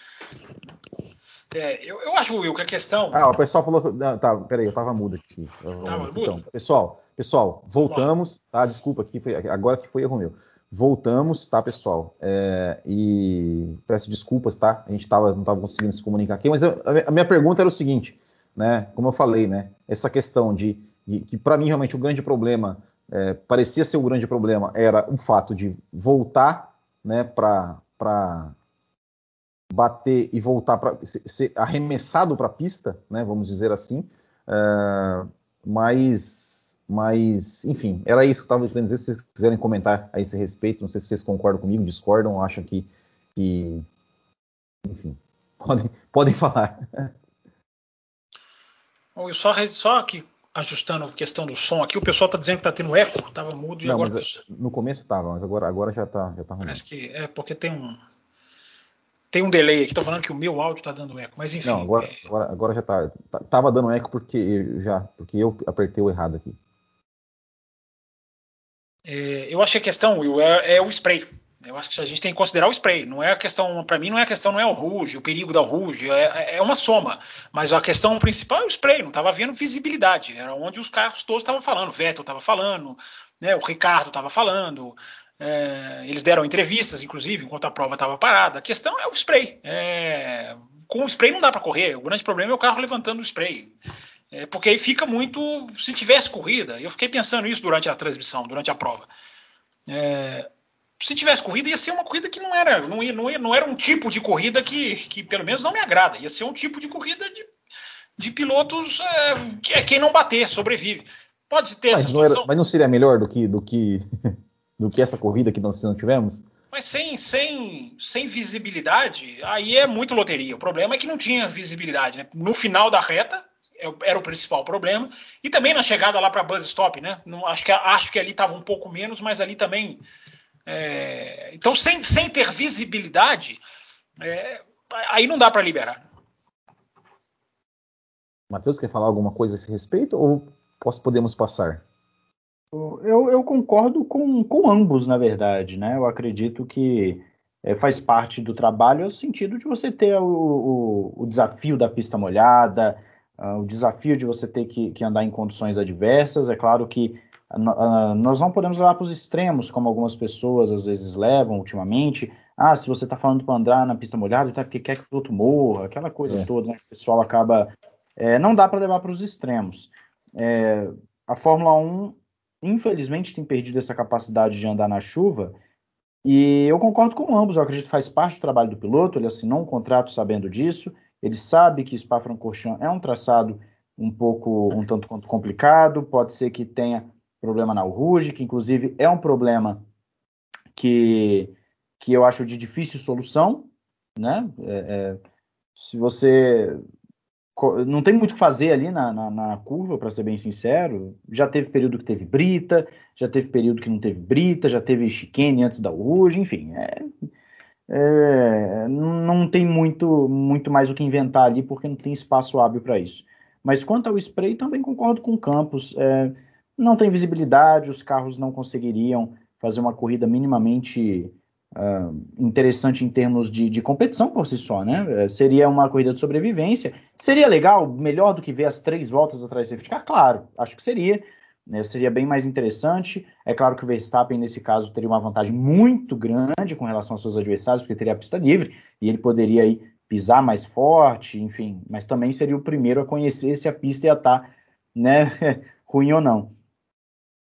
É, eu, eu acho, Will, que a questão. Ah, o pessoal falou que. Não, tá, peraí, eu tava mudo aqui. Tava então, mudo? Pessoal, pessoal, voltamos, tá? Desculpa aqui, foi, agora que foi erro meu. Voltamos, tá, pessoal? É, e peço desculpas, tá? A gente tava, não estava conseguindo se comunicar aqui, mas eu, a minha pergunta era o seguinte, né? Como eu falei, né? Essa questão de, de que, para mim, realmente, o grande problema, é, parecia ser o grande problema, era o fato de voltar, né, para bater e voltar para ser arremessado para a pista, né, vamos dizer assim. Uh, mas, mas, enfim, era isso que eu estava querendo dizer. Se vocês quiserem comentar a esse respeito, não sei se vocês concordam comigo, discordam, acham que, que enfim, podem, podem falar. Bom, só, só que ajustando a questão do som aqui, o pessoal está dizendo que está tendo eco, estava mudo e não, agora. Mas, no começo estava, mas agora, agora já está já tá ruim. Parece que é porque tem um tem um delay aqui, tô falando que o meu áudio tá dando eco, mas enfim. Não, agora, é... agora, agora, já tá, tá. Tava dando eco porque já, porque eu apertei o errado aqui. É, eu acho que a questão, Will, é, é, o spray. Eu acho que a gente tem que considerar o spray. Não é a questão, para mim, não é a questão, não é o ruge, o perigo da ruge, é, é uma soma. Mas a questão principal é o spray. Não estava havendo visibilidade. Era onde os carros todos estavam falando. O Vettel estava falando, né, o Ricardo estava falando, é, eles deram entrevistas, inclusive, enquanto a prova estava parada. A questão é o spray. É, com o spray não dá para correr. O grande problema é o carro levantando o spray. É, porque aí fica muito. Se tivesse corrida, eu fiquei pensando isso durante a transmissão, durante a prova. É, se tivesse corrida, ia ser uma corrida que não era, não, ia, não, ia, não era um tipo de corrida que, que, pelo menos, não me agrada. Ia ser um tipo de corrida de, de pilotos é, que é quem não bater, sobrevive. Pode ter mas essa. Não era, mas não seria melhor do que, do que do que essa corrida que nós não tivemos? Mas sem, sem, sem visibilidade, aí é muito loteria. O problema é que não tinha visibilidade. Né? No final da reta, é era o principal problema. E também na chegada lá para Buzz Stop, né? Não, acho, que, acho que ali estava um pouco menos, mas ali também. É... Então, sem, sem ter visibilidade, é... aí não dá para liberar. Matheus, quer falar alguma coisa a esse respeito ou posso, podemos passar? Eu, eu concordo com, com ambos, na verdade, né? Eu acredito que é, faz parte do trabalho no sentido de você ter o, o, o desafio da pista molhada, uh, o desafio de você ter que, que, andar em condições adversas. É claro que uh, nós não podemos levar para os extremos, como algumas pessoas às vezes levam ultimamente. Ah, se você está falando para andar na pista molhada, tá porque quer que o outro morra, aquela coisa é. toda, né? O pessoal acaba. É, não dá para levar para os extremos. É, a Fórmula 1 infelizmente tem perdido essa capacidade de andar na chuva. E eu concordo com ambos, eu acredito que faz parte do trabalho do piloto, ele assinou um contrato sabendo disso, ele sabe que Spa-Francorchamps é um traçado um pouco, um tanto quanto complicado, pode ser que tenha problema na Rouge, que inclusive é um problema que, que eu acho de difícil solução, né? É, é, se você não tem muito o que fazer ali na, na, na curva, para ser bem sincero. Já teve período que teve brita, já teve período que não teve brita, já teve chicane antes da Uruge, enfim. É, é, não tem muito, muito mais o que inventar ali, porque não tem espaço hábil para isso. Mas quanto ao spray, também concordo com o Campos. É, não tem visibilidade, os carros não conseguiriam fazer uma corrida minimamente uh, interessante em termos de, de, competição por si só, né? Uh, seria uma corrida de sobrevivência. Seria legal, melhor do que ver as três voltas atrás do safety car? Claro, acho que seria. Né? Seria bem mais interessante. É claro que o Verstappen, nesse caso, teria uma vantagem muito grande com relação aos seus adversários, porque teria a pista livre e ele poderia aí pisar mais forte, enfim, mas também seria o primeiro a conhecer se a pista ia estar tá, né, ruim ou não.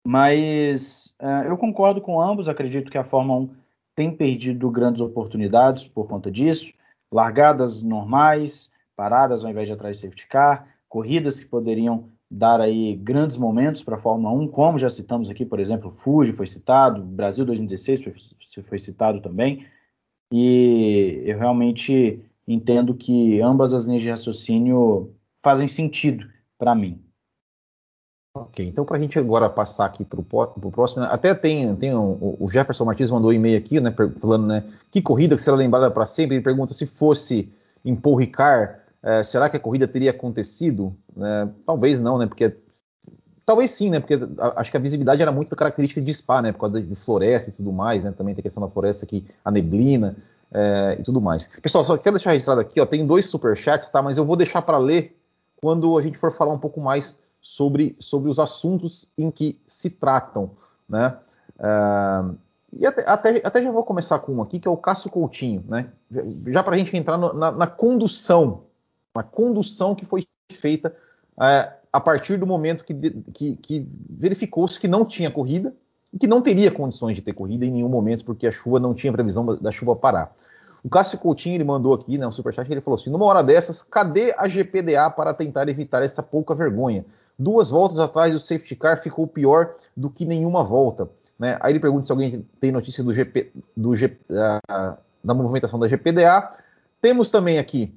Mas uh, eu concordo com ambos, acredito que a Fórmula 1 tem perdido grandes oportunidades por conta disso. Largadas normais, paradas ao invés de atrás de safety car, corridas que poderiam dar aí grandes momentos para a Fórmula 1, como já citamos aqui, por exemplo, Fuji foi citado, Brasil 2016 foi, foi citado também, e eu realmente entendo que ambas as linhas de raciocínio fazem sentido para mim. Ok, então para a gente agora passar aqui para o próximo, né, até tem, tem um, o Jefferson Martins mandou um e-mail aqui, né, falando, né, que corrida que será lembrada para sempre, ele pergunta se fosse em Paul Ricard, é, será que a corrida teria acontecido? É, talvez não, né, porque, talvez sim, né, porque acho que a visibilidade era muito característica de Spa, né, por causa de floresta e tudo mais, né, também tem a questão da floresta aqui, a neblina é, e tudo mais. Pessoal, só quero deixar registrado aqui, ó, tem dois superchats, tá, mas eu vou deixar para ler quando a gente for falar um pouco mais sobre, sobre os assuntos em que se tratam. Né? Uh, e até, até, até, já vou começar com um aqui, que é o Cássio Coutinho. Né? Já, para a gente entrar no, na, na, condução, na condução que foi feita uh, a partir do momento que, que, que verificou-se que não tinha corrida e que não teria condições de ter corrida em nenhum momento, porque a chuva não tinha previsão da, da chuva parar. O Cássio Coutinho ele mandou aqui, né, um superchat, ele falou assim: numa hora dessas, cadê a GPDA para tentar evitar essa pouca vergonha? Duas voltas atrás do safety car ficou pior do que nenhuma volta. Né? Aí ele pergunta se alguém tem notícia do GP, do G, uh, da movimentação da GPDA. Temos também aqui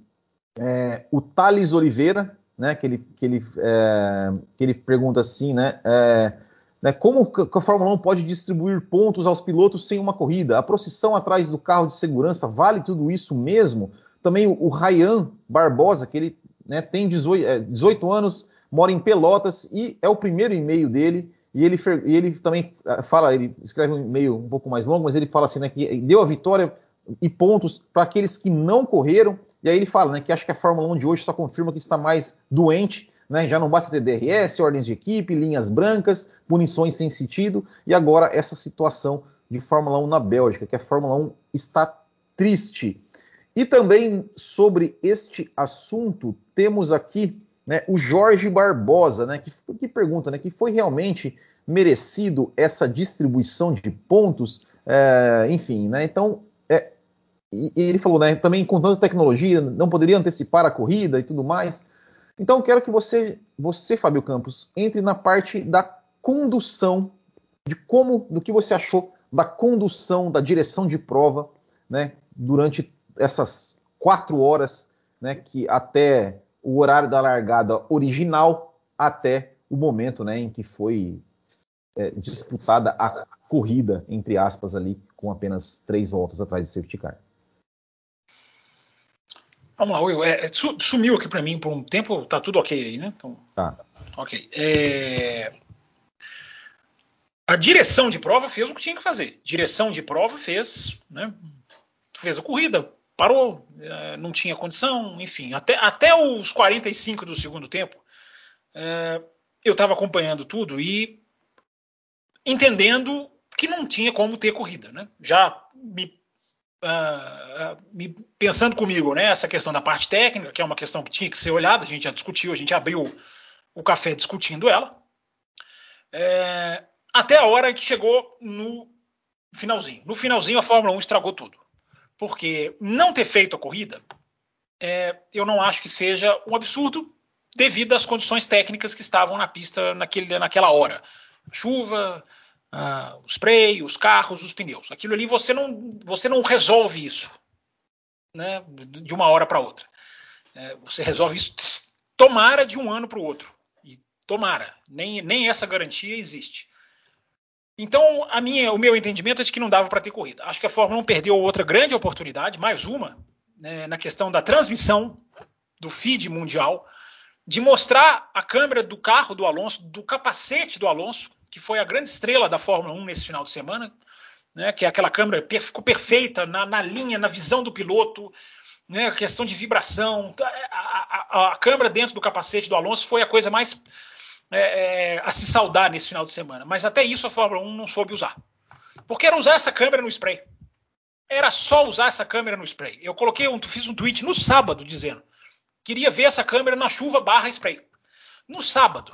é, o Thales Oliveira, né, que, ele, que, ele, é, que ele pergunta assim, né, é, né, como a Fórmula 1 pode distribuir pontos aos pilotos sem uma corrida? A procissão atrás do carro de segurança vale tudo isso mesmo? Também o, o Ryan Barbosa, que ele né, tem 18, 18 anos, mora em Pelotas e é o primeiro e-mail dele. E ele, e ele também ah, fala, ele escreve um e-mail um pouco mais longo, mas ele fala assim, né, que deu a vitória e pontos para aqueles que não correram. E aí ele fala, né, que acha que a Fórmula 1 de hoje só confirma que está mais doente, né, já não basta ter DRS, ordens de equipe, linhas brancas, punições sem sentido, e agora essa situação de Fórmula 1 na Bélgica, que a Fórmula 1 está triste. E também sobre este assunto, temos aqui né, o Jorge Barbosa, né, que, que, pergunta, né, que foi realmente merecido essa distribuição de pontos, é, enfim, né, então, é, e, e ele falou, né, também com tanta tecnologia, não poderia antecipar a corrida e tudo mais. Então, quero que você, você, Fábio Campos, entre na parte da condução de como, do que você achou da condução, da direção de prova, né, durante essas quatro horas, né, que até o horário da largada original até o momento, né, em que foi é, disputada a corrida, entre aspas, ali, com apenas três voltas atrás do safety car. Vamos lá, Will. É, sumiu aqui para mim por um tempo, tá tudo ok aí, né? Então, tá. Ok. É, a direção de prova fez o que tinha que fazer. Direção de prova fez, né? Fez a corrida, parou, é, não tinha condição, enfim. Até, até os 45 do segundo tempo, é, eu estava acompanhando tudo e entendendo que não tinha como ter corrida, né? Já me Uh, me, pensando comigo, né, essa questão da parte técnica, que é uma questão que tinha que ser olhada, a gente já discutiu, a gente abriu o café discutindo ela, é, até a hora que chegou no finalzinho. No finalzinho, a Fórmula 1 estragou tudo. Porque não ter feito a corrida, é, eu não acho que seja um absurdo devido às condições técnicas que estavam na pista naquele, naquela hora. Chuva, ah, o spray, os carros, os pneus. Aquilo ali você não, você não resolve isso né, de uma hora para outra. É, você resolve isso, tomara de um ano para o outro. E tomara, nem, nem essa garantia existe. Então, a minha, o meu entendimento é de que não dava para ter corrida. Acho que a Fórmula 1 perdeu outra grande oportunidade, mais uma, né, na questão da transmissão do feed mundial, de mostrar a câmera do carro do Alonso, do capacete do Alonso, que foi a grande estrela da Fórmula 1 nesse final de semana, né, que é aquela câmera ficou perfeita na, na linha, na visão do piloto, né, questão de vibração. A, a, a, a, câmera dentro do capacete do Alonso foi a coisa mais é, é, a se saudar nesse final de semana. Mas até isso a Fórmula 1 não soube usar. Porque era usar essa câmera no spray. Era só usar essa câmera no spray. Eu coloquei um, fiz um tweet no sábado dizendo queria ver essa câmera na chuva barra spray. No sábado.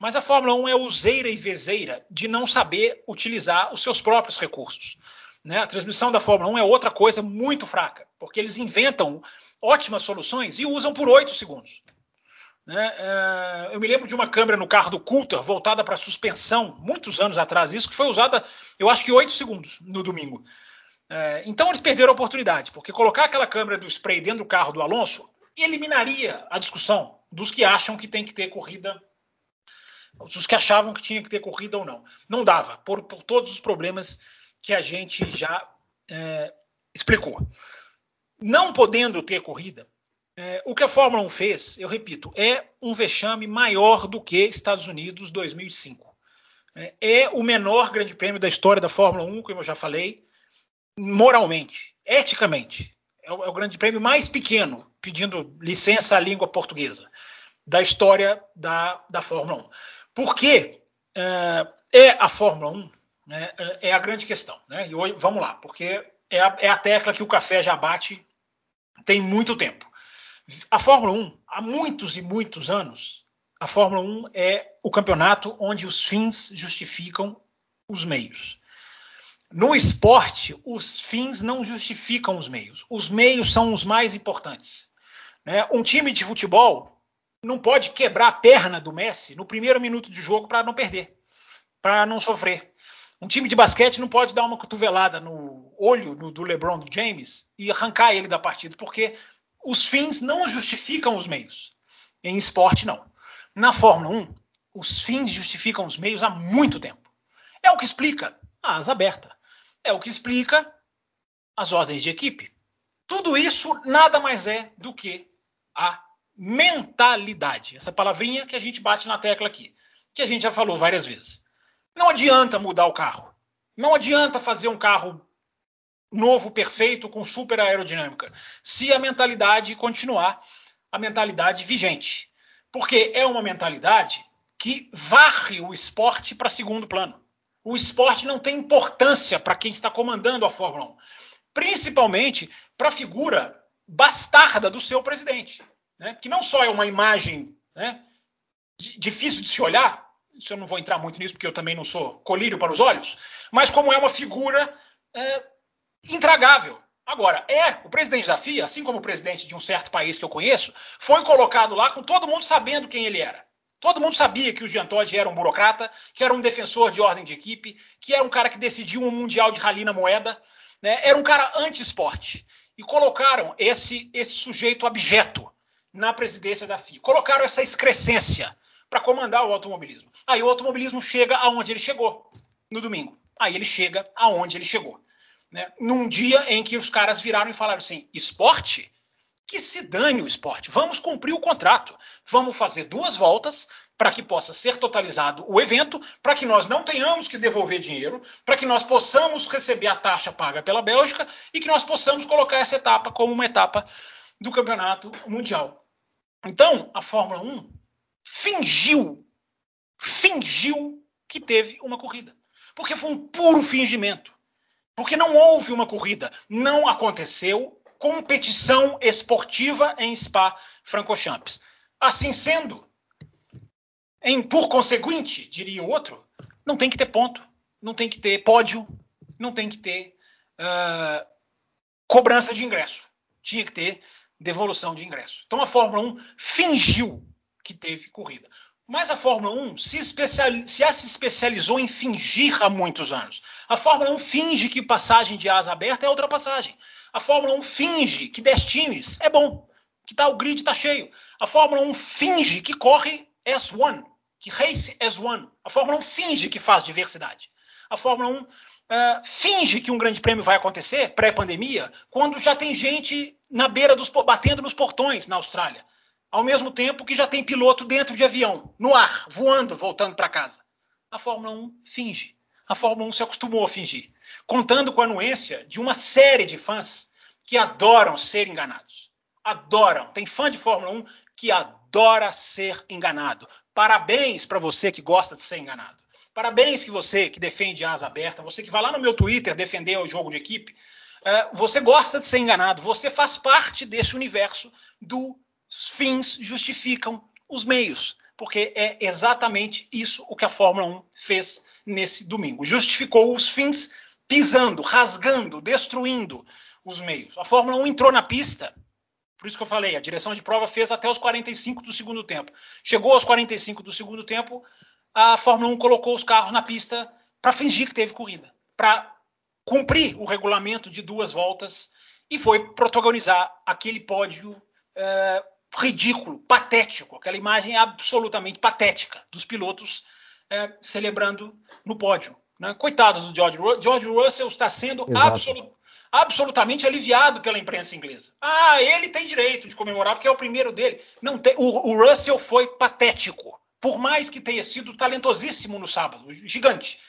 Mas a Fórmula 1 é useira e vezeira de não saber utilizar os seus próprios recursos. Né? A transmissão da Fórmula 1 é outra coisa muito fraca, porque eles inventam ótimas soluções e usam por 8 segundos. Né? É, eu me lembro de uma câmera no carro do Coulter voltada para suspensão, muitos anos atrás, isso que foi usada, eu acho que 8 segundos no domingo. É, então eles perderam a oportunidade, porque colocar aquela câmera do spray dentro do carro do Alonso eliminaria a discussão dos que acham que tem que ter corrida os que achavam que tinha que ter corrida ou não. Não dava, por, por todos os problemas que a gente já é, explicou. Não podendo ter corrida, é, o que a Fórmula 1 fez, eu repito, é um vexame maior do que Estados Unidos 2005. É, é o menor grande prêmio da história da Fórmula 1, como eu já falei, moralmente, eticamente. É o, é o grande prêmio mais pequeno, pedindo licença à língua portuguesa, da história da, da Fórmula 1. Porque é, é a Fórmula 1 né, é a grande questão. Né? E hoje, vamos lá, porque é a, é a tecla que o café já bate tem muito tempo. A Fórmula 1, há muitos e muitos anos, a Fórmula 1 é o campeonato onde os fins justificam os meios. No esporte, os fins não justificam os meios. Os meios são os mais importantes. Né? Um time de futebol não pode quebrar a perna do Messi no primeiro minuto de jogo para não perder, para não sofrer. Um time de basquete não pode dar uma cotovelada no olho do LeBron James e arrancar ele da partida, porque os fins não justificam os meios. Em esporte, não. Na Fórmula 1, os fins justificam os meios há muito tempo. É o que explica a asa aberta. É o que explica as ordens de equipe. Tudo isso nada mais é do que a mentalidade. Essa palavrinha que a gente bate na tecla aqui, que a gente já falou várias vezes. Não adianta mudar o carro. Não adianta fazer um carro novo, perfeito, com super aerodinâmica, se a mentalidade continuar a mentalidade vigente. Porque é uma mentalidade que varre o esporte para segundo plano. O esporte não tem importância para quem está comandando a Fórmula 1, principalmente para a figura bastarda do seu presidente né, que não só é uma imagem né, difícil de se olhar, isso eu não vou entrar muito nisso porque eu também não sou colírio para os olhos, mas como é uma figura é, intragável. Agora, é o presidente da FIA, assim como o presidente de um certo país que eu conheço, foi colocado lá com todo mundo sabendo quem ele era. Todo mundo sabia que o Jean Todt era um burocrata, que era um defensor de ordem de equipe, que era um cara que decidiu um mundial de rally na moeda, né? era um cara anti-esporte. E colocaram esse, esse sujeito abjeto na presidência da FIA. Colocaram essa excrescência para comandar o automobilismo. Aí o automobilismo chega aonde ele chegou no domingo. Aí ele chega aonde ele chegou. Né? Num dia em que os caras viraram e falaram assim: esporte? que se dane o esporte. Vamos cumprir o contrato. Vamos fazer duas voltas para que possa ser totalizado o evento, para que nós não tenhamos que devolver dinheiro, para que nós possamos receber a taxa paga pela Bélgica e que nós possamos colocar essa etapa como uma etapa do campeonato mundial. Então, a Fórmula 1 fingiu, fingiu que teve uma corrida. Porque foi um puro fingimento. Porque não houve uma corrida. Não aconteceu competição esportiva em Spa-Francorchamps. Assim sendo, em, por conseguinte, diria o outro, não tem que ter ponto, não tem que ter pódio, não tem que ter uh, cobrança de ingresso. Tinha que ter devolução de ingresso. Então a Fórmula 1 fingiu que teve corrida. Mas a Fórmula 1 se, se, se especializou em fingir há muitos anos. A Fórmula 1 finge que passagem de asa aberta é ultrapassagem. A Fórmula 1 finge que 10 times é bom, que tá, o grid está cheio. A Fórmula 1 finge que corre S1, que race S1. A Fórmula 1 finge que faz diversidade. A Fórmula 1 uh, eh, finge que um grande prêmio vai acontecer pré-pandemia, quando já tem gente na beira dos batendo nos portões na Austrália, ao mesmo tempo que já tem piloto dentro de avião, no ar, voando, voltando para casa. A Fórmula 1 finge. A Fórmula 1 se acostumou a fingir contando com a anuência de uma série de fãs que adoram ser enganados. Adoram. Tem fã de Fórmula 1 que adora ser enganado. Parabéns para você que gosta de ser enganado. Parabéns que você que defende a asa aberta, você que vai lá no meu Twitter defender o jogo de equipe, é, você gosta de ser enganado, você faz parte desse universo dos fins justificam os meios, porque é exatamente isso o que a Fórmula 1 fez nesse domingo. Justificou os fins pisando, rasgando, destruindo os meios. A Fórmula 1 entrou na pista, por isso que eu falei, a direção de prova fez até os 45 do segundo tempo. Chegou aos 45 do segundo tempo, a Fórmula 1 colocou os carros na pista para fingir que teve corrida, para cumprir o regulamento de duas voltas e foi protagonizar aquele pódio é, ridículo, patético, aquela imagem absolutamente patética dos pilotos é, celebrando no pódio. Né? Coitado do George Russell. George Russell está sendo absolut, absolutamente aliviado pela imprensa inglesa. Ah, ele tem direito de comemorar porque é o primeiro dele. Não tem, o, o Russell foi patético. Por mais que tenha sido talentosíssimo no sábado, gigante.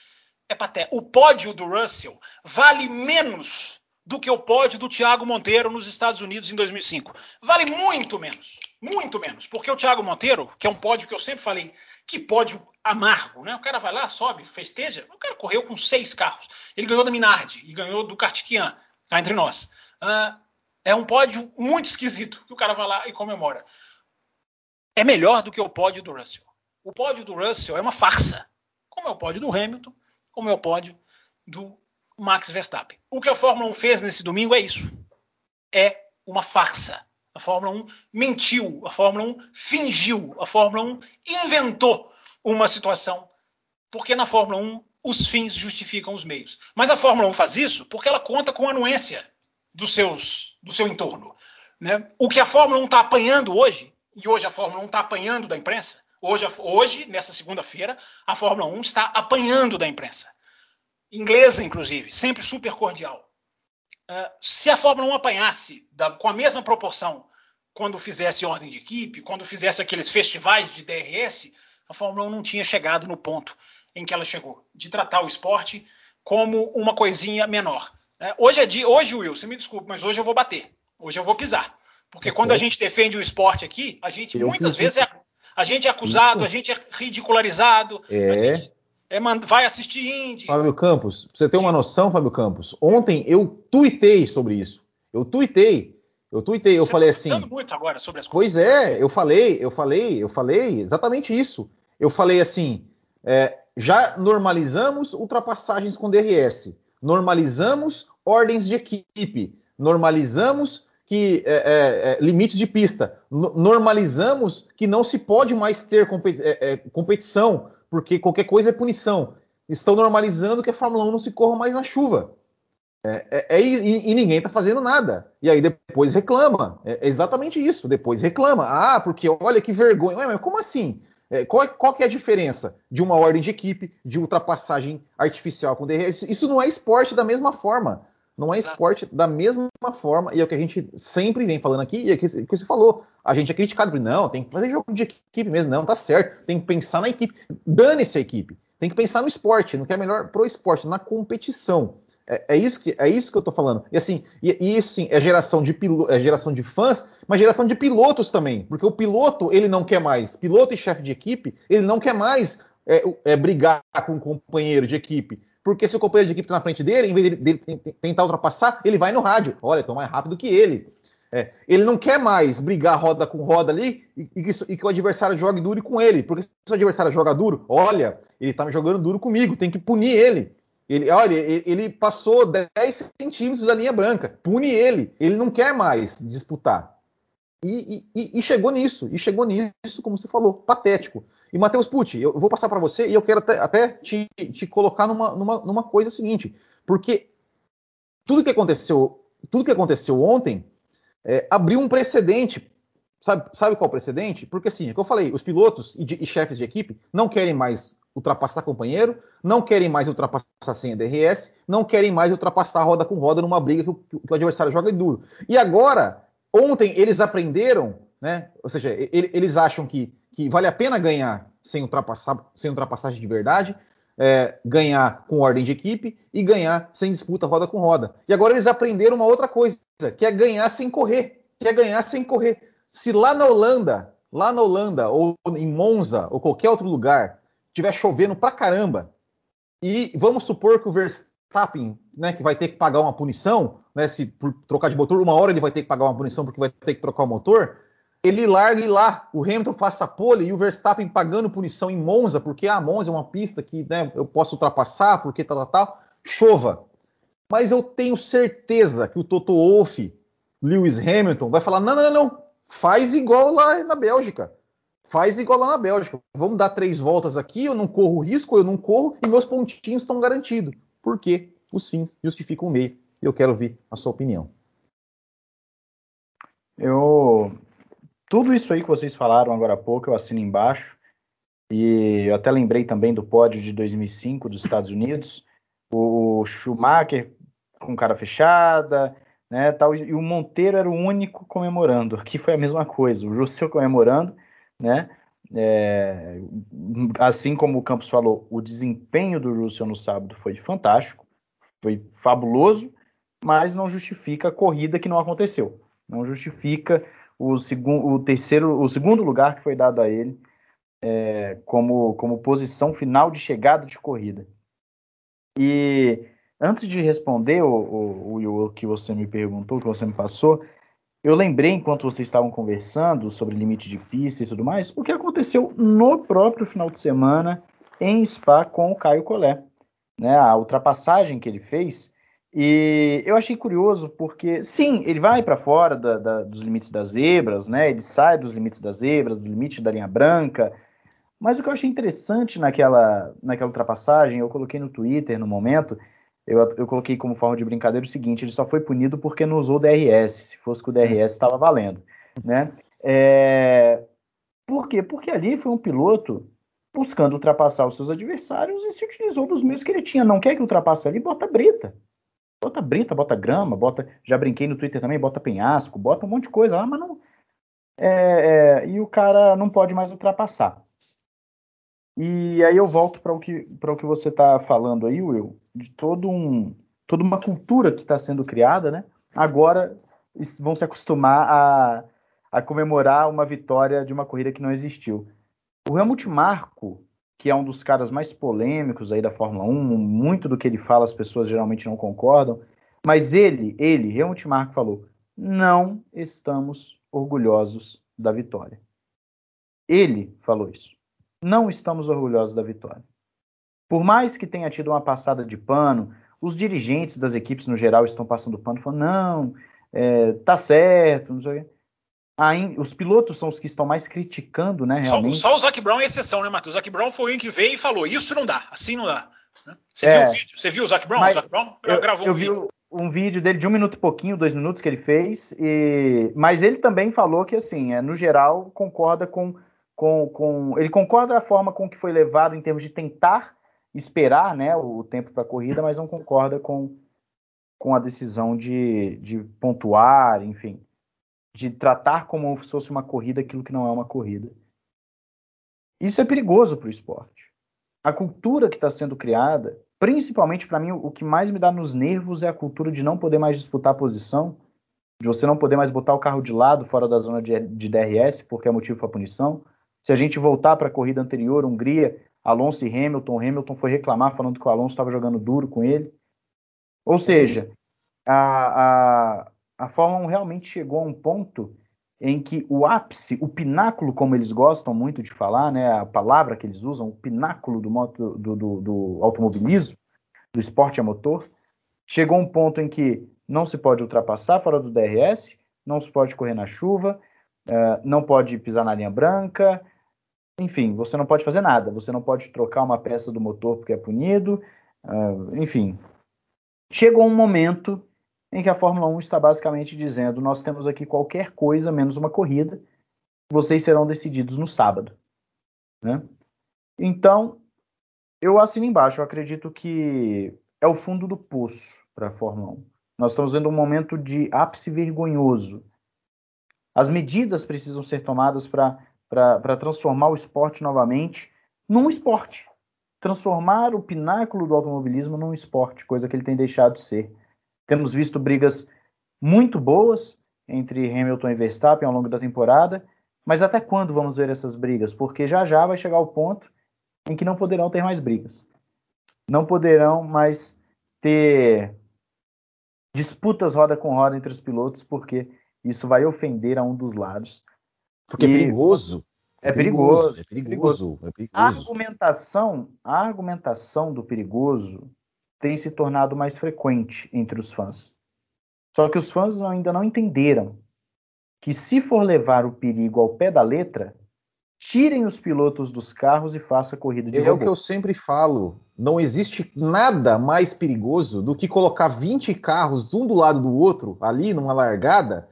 É patético. O pódio do Russell vale menos do que o pódio do Thiago Monteiro nos Estados Unidos em 2005. Vale muito menos. Muito menos. Porque o Thiago Monteiro, que é um pódio que eu sempre falei, que pódio amargo, né? O cara vai lá, sobe, festeja. O cara correu com seis carros. Ele ganhou da Minardi e ganhou do Kartikian, cá entre nós. Uh, é um pódio muito esquisito que o cara vai lá e comemora. É melhor do que o pódio do Russell. O pódio do Russell é uma farsa, como é o pódio do Hamilton, como é o pódio do Max Verstappen. O que a Fórmula 1 fez nesse domingo é isso. É uma farsa. A Fórmula 1 mentiu, a Fórmula 1 fingiu, a Fórmula 1 inventou uma situação, porque na Fórmula 1 os fins justificam os meios. Mas a Fórmula 1 faz isso porque ela conta com a anuência dos seus, do seu entorno. Né? O que a Fórmula 1 está apanhando hoje, e hoje a Fórmula 1 está apanhando da imprensa, hoje, hoje nessa segunda-feira, a Fórmula 1 está apanhando da imprensa. Inglesa, inclusive, sempre super cordial. Uh, se a Fórmula 1 apanhasse da, com a mesma proporção quando fizesse ordem de equipe, quando fizesse aqueles festivais de DRS, a Fórmula 1 não tinha chegado no ponto em que ela chegou, de tratar o esporte como uma coisinha menor. É, hoje é dia, hoje, Will, você me desculpe, mas hoje eu vou bater, hoje eu vou pisar. Porque é quando certo. a gente defende o esporte aqui, a gente eu muitas vezes é, a gente é acusado, isso. a gente é ridicularizado, é. a gente é, vai assistir Indy. Fábio Campos, pra você ter uma noção, Fábio Campos, ontem eu tuitei sobre isso. Eu tuitei. Eu tuitei, eu você falei tá assim. muito agora sobre as coisas. Pois é, eu falei, eu falei, eu falei exatamente isso. Eu falei assim: é, já normalizamos ultrapassagens com DRS, normalizamos ordens de equipe, normalizamos que é, é, é limites de pista. normalizamos que não se pode mais ter é, é, competição, porque qualquer coisa é punição. Estão normalizando que a Fórmula 1 não se corra mais na chuva. É, e, e, ninguém está fazendo nada. E aí depois reclama. É exatamente isso. Depois reclama. Ah, porque olha que vergonha. Ué, mas como assim? qual, qual que é a diferença de uma ordem de equipe, de ultrapassagem artificial com DRS? Isso não é esporte da mesma forma. Não é esporte da mesma forma, e é o que a gente sempre vem falando aqui, e é o que você falou. A gente é criticado, não, tem que fazer jogo de equipe mesmo, não, tá certo, tem que pensar na equipe. Dane-se a equipe. Tem que pensar no esporte, no que é melhor pro esporte, na competição. É, é, isso, que, é isso que eu tô falando. E assim, e, e isso sim, é geração de pilo, é geração de fãs, mas geração de pilotos também. Porque o piloto, ele não quer mais, piloto e chefe de equipe, ele não quer mais é, é, brigar com um companheiro de equipe. Porque se o companheiro de equipe está na frente dele, em vez dele, dele, tentar ultrapassar, ele vai no rádio. Olha, estou mais rápido que ele. É, ele não quer mais brigar roda com roda ali e, e, que, e, que, o adversário jogue duro com ele. Porque se o adversário joga duro, olha, ele me jogando duro comigo, tem que punir ele. Ele, olha, ele, ele passou 10 centímetros da linha branca. Pune ele. Ele não quer mais disputar. E, e, e, chegou nisso, e chegou nisso, como você falou, patético. E Matheus Pucci, eu vou passar para você e eu quero até, até te, te, colocar numa, numa, numa, coisa seguinte, porque tudo que aconteceu, tudo que aconteceu ontem é, abriu um precedente. Sabe, sabe qual precedente? Porque assim, é que eu falei, os pilotos e, de, e chefes de equipe não querem mais ultrapassar companheiro, não querem mais ultrapassar sem a DRS, não querem mais ultrapassar roda com roda numa briga que o, que o adversário joga duro. E agora, ontem eles aprenderam, né? Ou seja, ele, eles acham que que vale a pena ganhar sem, ultrapassar, sem ultrapassagem de verdade, é, ganhar com ordem de equipe e ganhar sem disputa roda com roda. E agora eles aprenderam uma outra coisa, que é ganhar sem correr, que é ganhar sem correr. Se lá na Holanda, lá na Holanda ou em Monza ou qualquer outro lugar tiver chovendo pra caramba e vamos supor que o Verstappen, né, que vai ter que pagar uma punição, né, se por trocar de motor, uma hora ele vai ter que pagar uma punição porque vai ter que trocar o motor, ele largue lá, o Hamilton faça pole e o Verstappen pagando punição em Monza, porque a ah, Monza é uma pista que né, eu posso ultrapassar, porque tal, tal, tal, chova. Mas eu tenho certeza que o Toto Wolff, Lewis Hamilton, vai falar: não, não, não, faz igual lá na Bélgica. Faz igual lá na Bélgica. Vamos dar três voltas aqui, eu não corro risco, eu não corro e meus pontinhos estão garantidos. Porque os fins justificam o meio. Eu quero ouvir a sua opinião. Eu tudo isso aí que vocês falaram agora há pouco, eu assino embaixo. E eu até lembrei também do pódio de 2005 dos Estados Unidos. O Schumacher com cara fechada, né, tal, e o Monteiro era o único comemorando. Aqui foi a mesma coisa, o Russell comemorando, né? É, assim como o Campos falou, o desempenho do Russell no sábado foi fantástico, foi fabuloso, mas não justifica a corrida que não aconteceu. Não justifica o, segundo, o terceiro, o segundo lugar que foi dado a ele é, como, como posição final de chegada de corrida. E antes de responder o, o, o, que você me perguntou, que você me passou, eu lembrei enquanto vocês estavam conversando sobre limite de pista e tudo mais, o que aconteceu no próprio final de semana em Spa com o Caio Collet. Né, a ultrapassagem que ele fez e eu achei curioso porque, sim, ele vai para fora da, da, dos limites das zebras, né? Ele sai dos limites das zebras, do limite da linha branca. Mas o que eu achei interessante naquela, naquela ultrapassagem, eu coloquei no Twitter no momento, eu, eu coloquei como forma de brincadeira o seguinte: ele só foi punido porque não usou o DRS. Se fosse que o DRS estava valendo, né? É... Por quê? Porque ali foi um piloto buscando ultrapassar os seus adversários e se utilizou dos meios que ele tinha. Não quer que ultrapasse ali, bota brita. Bota brita, bota grama, bota. Já brinquei no Twitter também, bota penhasco, bota um monte de coisa lá, mas não. É, é, e o cara não pode mais ultrapassar. E aí eu volto para o que para o que você está falando aí, Will, de todo um toda uma cultura que está sendo criada, né? Agora vão se acostumar a, a comemorar uma vitória de uma corrida que não existiu. O Helmut Marko que é um dos caras mais polêmicos aí da Fórmula 1, muito do que ele fala as pessoas geralmente não concordam, mas ele, ele, Helmut Marko falou, não estamos orgulhosos da vitória. Ele falou isso. Não estamos orgulhosos da vitória. Por mais que tenha tido uma passada de pano, os dirigentes das equipes no geral estão passando pano, falando, não, é, tá certo, não sei o quê. Os pilotos são os que estão mais criticando, né, realmente. Só, só o Zac Brown é exceção, né, Matheus? O Zac Brown foi o que veio e falou, isso não dá, assim não dá. Né? Você É. viu o vídeo? Você viu o Zac Brown? Mas o Zac Brown Eu, gravou eu um vídeo. um vídeo dele de um minuto e pouquinho, dois minutos que ele fez, e... mas ele também falou que, assim, é, no geral, concorda com, com, com. Ele concorda da forma com que foi levado em termos de tentar esperar né, o tempo para a corrida, mas não concorda com, com a decisão de, de pontuar, enfim, de tratar como se fosse uma corrida aquilo que não é uma corrida. Isso é perigoso para o esporte. A cultura que está sendo criada, principalmente para mim, o que mais me dá nos nervos é a cultura de não poder mais disputar a posição, de você não poder mais botar o carro de lado fora da zona de, de DRS, porque é motivo para punição. Se a gente voltar para a corrida anterior, Hungria, Alonso e Hamilton, Hamilton foi reclamar falando que o Alonso estava jogando duro com ele. Ou seja, a, a, a Fórmula 1 realmente chegou a um ponto em que o ápice, o pináculo, como eles gostam muito de falar, né, a palavra que eles usam, o pináculo do, moto, do, do, do automobilismo, do esporte a motor, chegou a um ponto em que não se pode ultrapassar fora do DRS, não se pode correr na chuva, uh, não pode pisar na linha branca, enfim, você não pode fazer nada, você não pode trocar uma peça do motor porque é punido, uh, enfim. Chegou um momento em que a Fórmula 1 está basicamente dizendo: nós temos aqui qualquer coisa menos uma corrida, vocês serão decididos no sábado. Né? Então, eu assino embaixo, eu acredito que é o fundo do poço para a Fórmula 1. Nós estamos vendo um momento de ápice vergonhoso. As medidas precisam ser tomadas para transformar o esporte novamente num esporte. Transformar o pináculo do automobilismo num esporte, coisa que ele tem deixado de ser. Temos visto brigas muito boas entre Hamilton e Verstappen ao longo da temporada, mas até quando vamos ver essas brigas? Porque já já vai chegar o ponto em que não poderão ter mais brigas. Não poderão mais ter disputas roda com roda entre os pilotos, porque isso vai ofender a um dos lados. Porque e... é perigoso. É perigoso. É perigoso. É perigoso. A argumentação, a argumentação do perigoso tem se tornado mais frequente entre os fãs. Só que os fãs ainda não entenderam que se for levar o perigo ao pé da letra, tirem os pilotos dos carros e faça corrida de É robô. o que eu sempre falo. Não existe nada mais perigoso do que colocar 20 carros um do lado do outro ali numa largada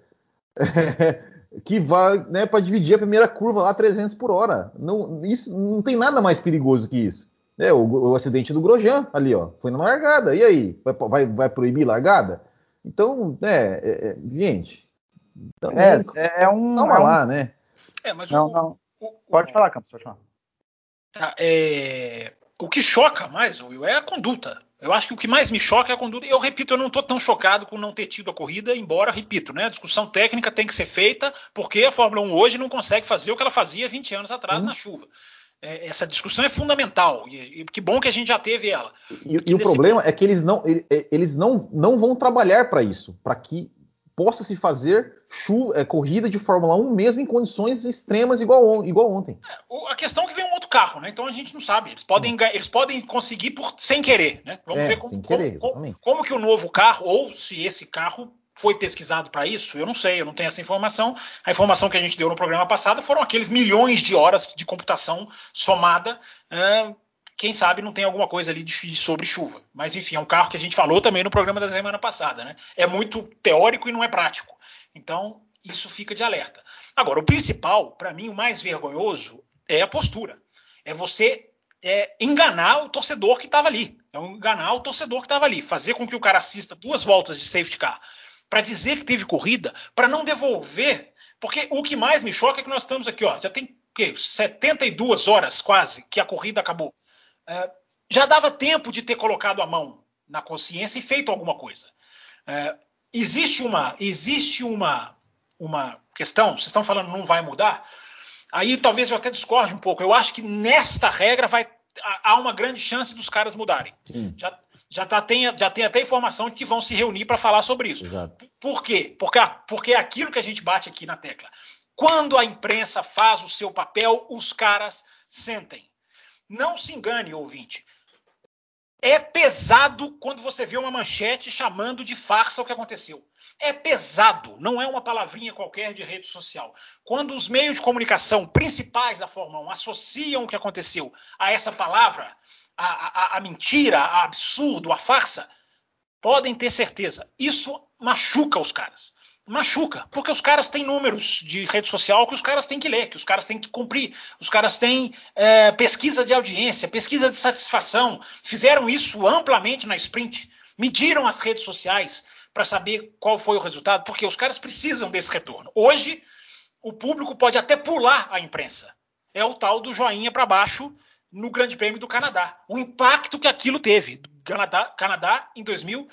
que vai né, para dividir a primeira curva lá a 300 por hora. Não, isso, não tem nada mais perigoso que isso. É, o, o, acidente do Grosjean ali, ó, foi na largada. E aí, vai, vai, vai proibir largada? Então, é, é, é gente. Também, é, é um. Calma é um... lá, né? É, mas não, o, não. O, pode falar, Campos, pode falar. Tá, é, o que choca mais, Will, é a conduta. Eu acho que o que mais me choca é a conduta. Eu repito, eu não estou tão chocado com não ter tido a corrida, embora, repito, né, a discussão técnica tem que ser feita, porque a Fórmula 1 hoje não consegue fazer o que ela fazia 20 anos atrás hum. na chuva. É, essa discussão é fundamental e, e, que bom que a gente já teve ela. E, e o problema é que eles não, eles não, não vão trabalhar para isso, para que possa se fazer chuva, é, corrida de Fórmula 1 mesmo em condições extremas igual, igual ontem. É, a questão é que vem um outro carro, né? Então a gente não sabe. Eles podem, eles podem conseguir por, sem querer, né? Vamos é, ver como, querer, como, como, como que o novo carro, ou se esse carro foi pesquisado para isso? Eu não sei, eu não tenho essa informação. A informação que a gente deu no programa passado foram aqueles milhões de horas de computação somada. Uh, quem sabe não tem alguma coisa ali de, sobre chuva. Mas enfim, é um carro que a gente falou também no programa da semana passada. Né? É muito teórico e não é prático. Então, isso fica de alerta. Agora, o principal, para mim, o mais vergonhoso é a postura. É você é, enganar o torcedor que estava ali. É enganar o torcedor que estava ali. Fazer com que o cara assista duas voltas de safety car para dizer que teve corrida, para não devolver. Porque o que mais me choca é que nós estamos aqui, ó, já tem que 72 horas quase que a corrida acabou. É, já dava tempo de ter colocado a mão na consciência e feito alguma coisa. É, existe uma, existe uma, uma questão. Vocês estão falando não vai mudar. Aí talvez eu até discorde um pouco. Eu acho que nesta regra vai há uma grande chance dos caras mudarem. Sim. Já, já, tá, tem, já tem até informação de que vão se reunir para falar sobre isso. Exato. Por quê? Porque, porque é aquilo que a gente bate aqui na tecla. Quando a imprensa faz o seu papel, os caras sentem. Não se engane, ouvinte. É pesado quando você vê uma manchete chamando de farsa o que aconteceu. É pesado, não é uma palavrinha qualquer de rede social. Quando os meios de comunicação principais da Fórmula 1 associam o que aconteceu a essa palavra, a, a, a mentira, a absurdo, a farsa, podem ter certeza, isso machuca os caras machuca, porque os caras têm números de rede social que os caras têm que ler, que os caras têm que cumprir, os caras têm é, pesquisa de audiência, pesquisa de satisfação, fizeram isso amplamente na sprint, mediram as redes sociais para saber qual foi o resultado, porque os caras precisam desse retorno. Hoje, o público pode até pular a imprensa. É o tal do joinha para baixo no Grande Prêmio do Canadá. O impacto que aquilo teve. Canadá, Canadá em 2000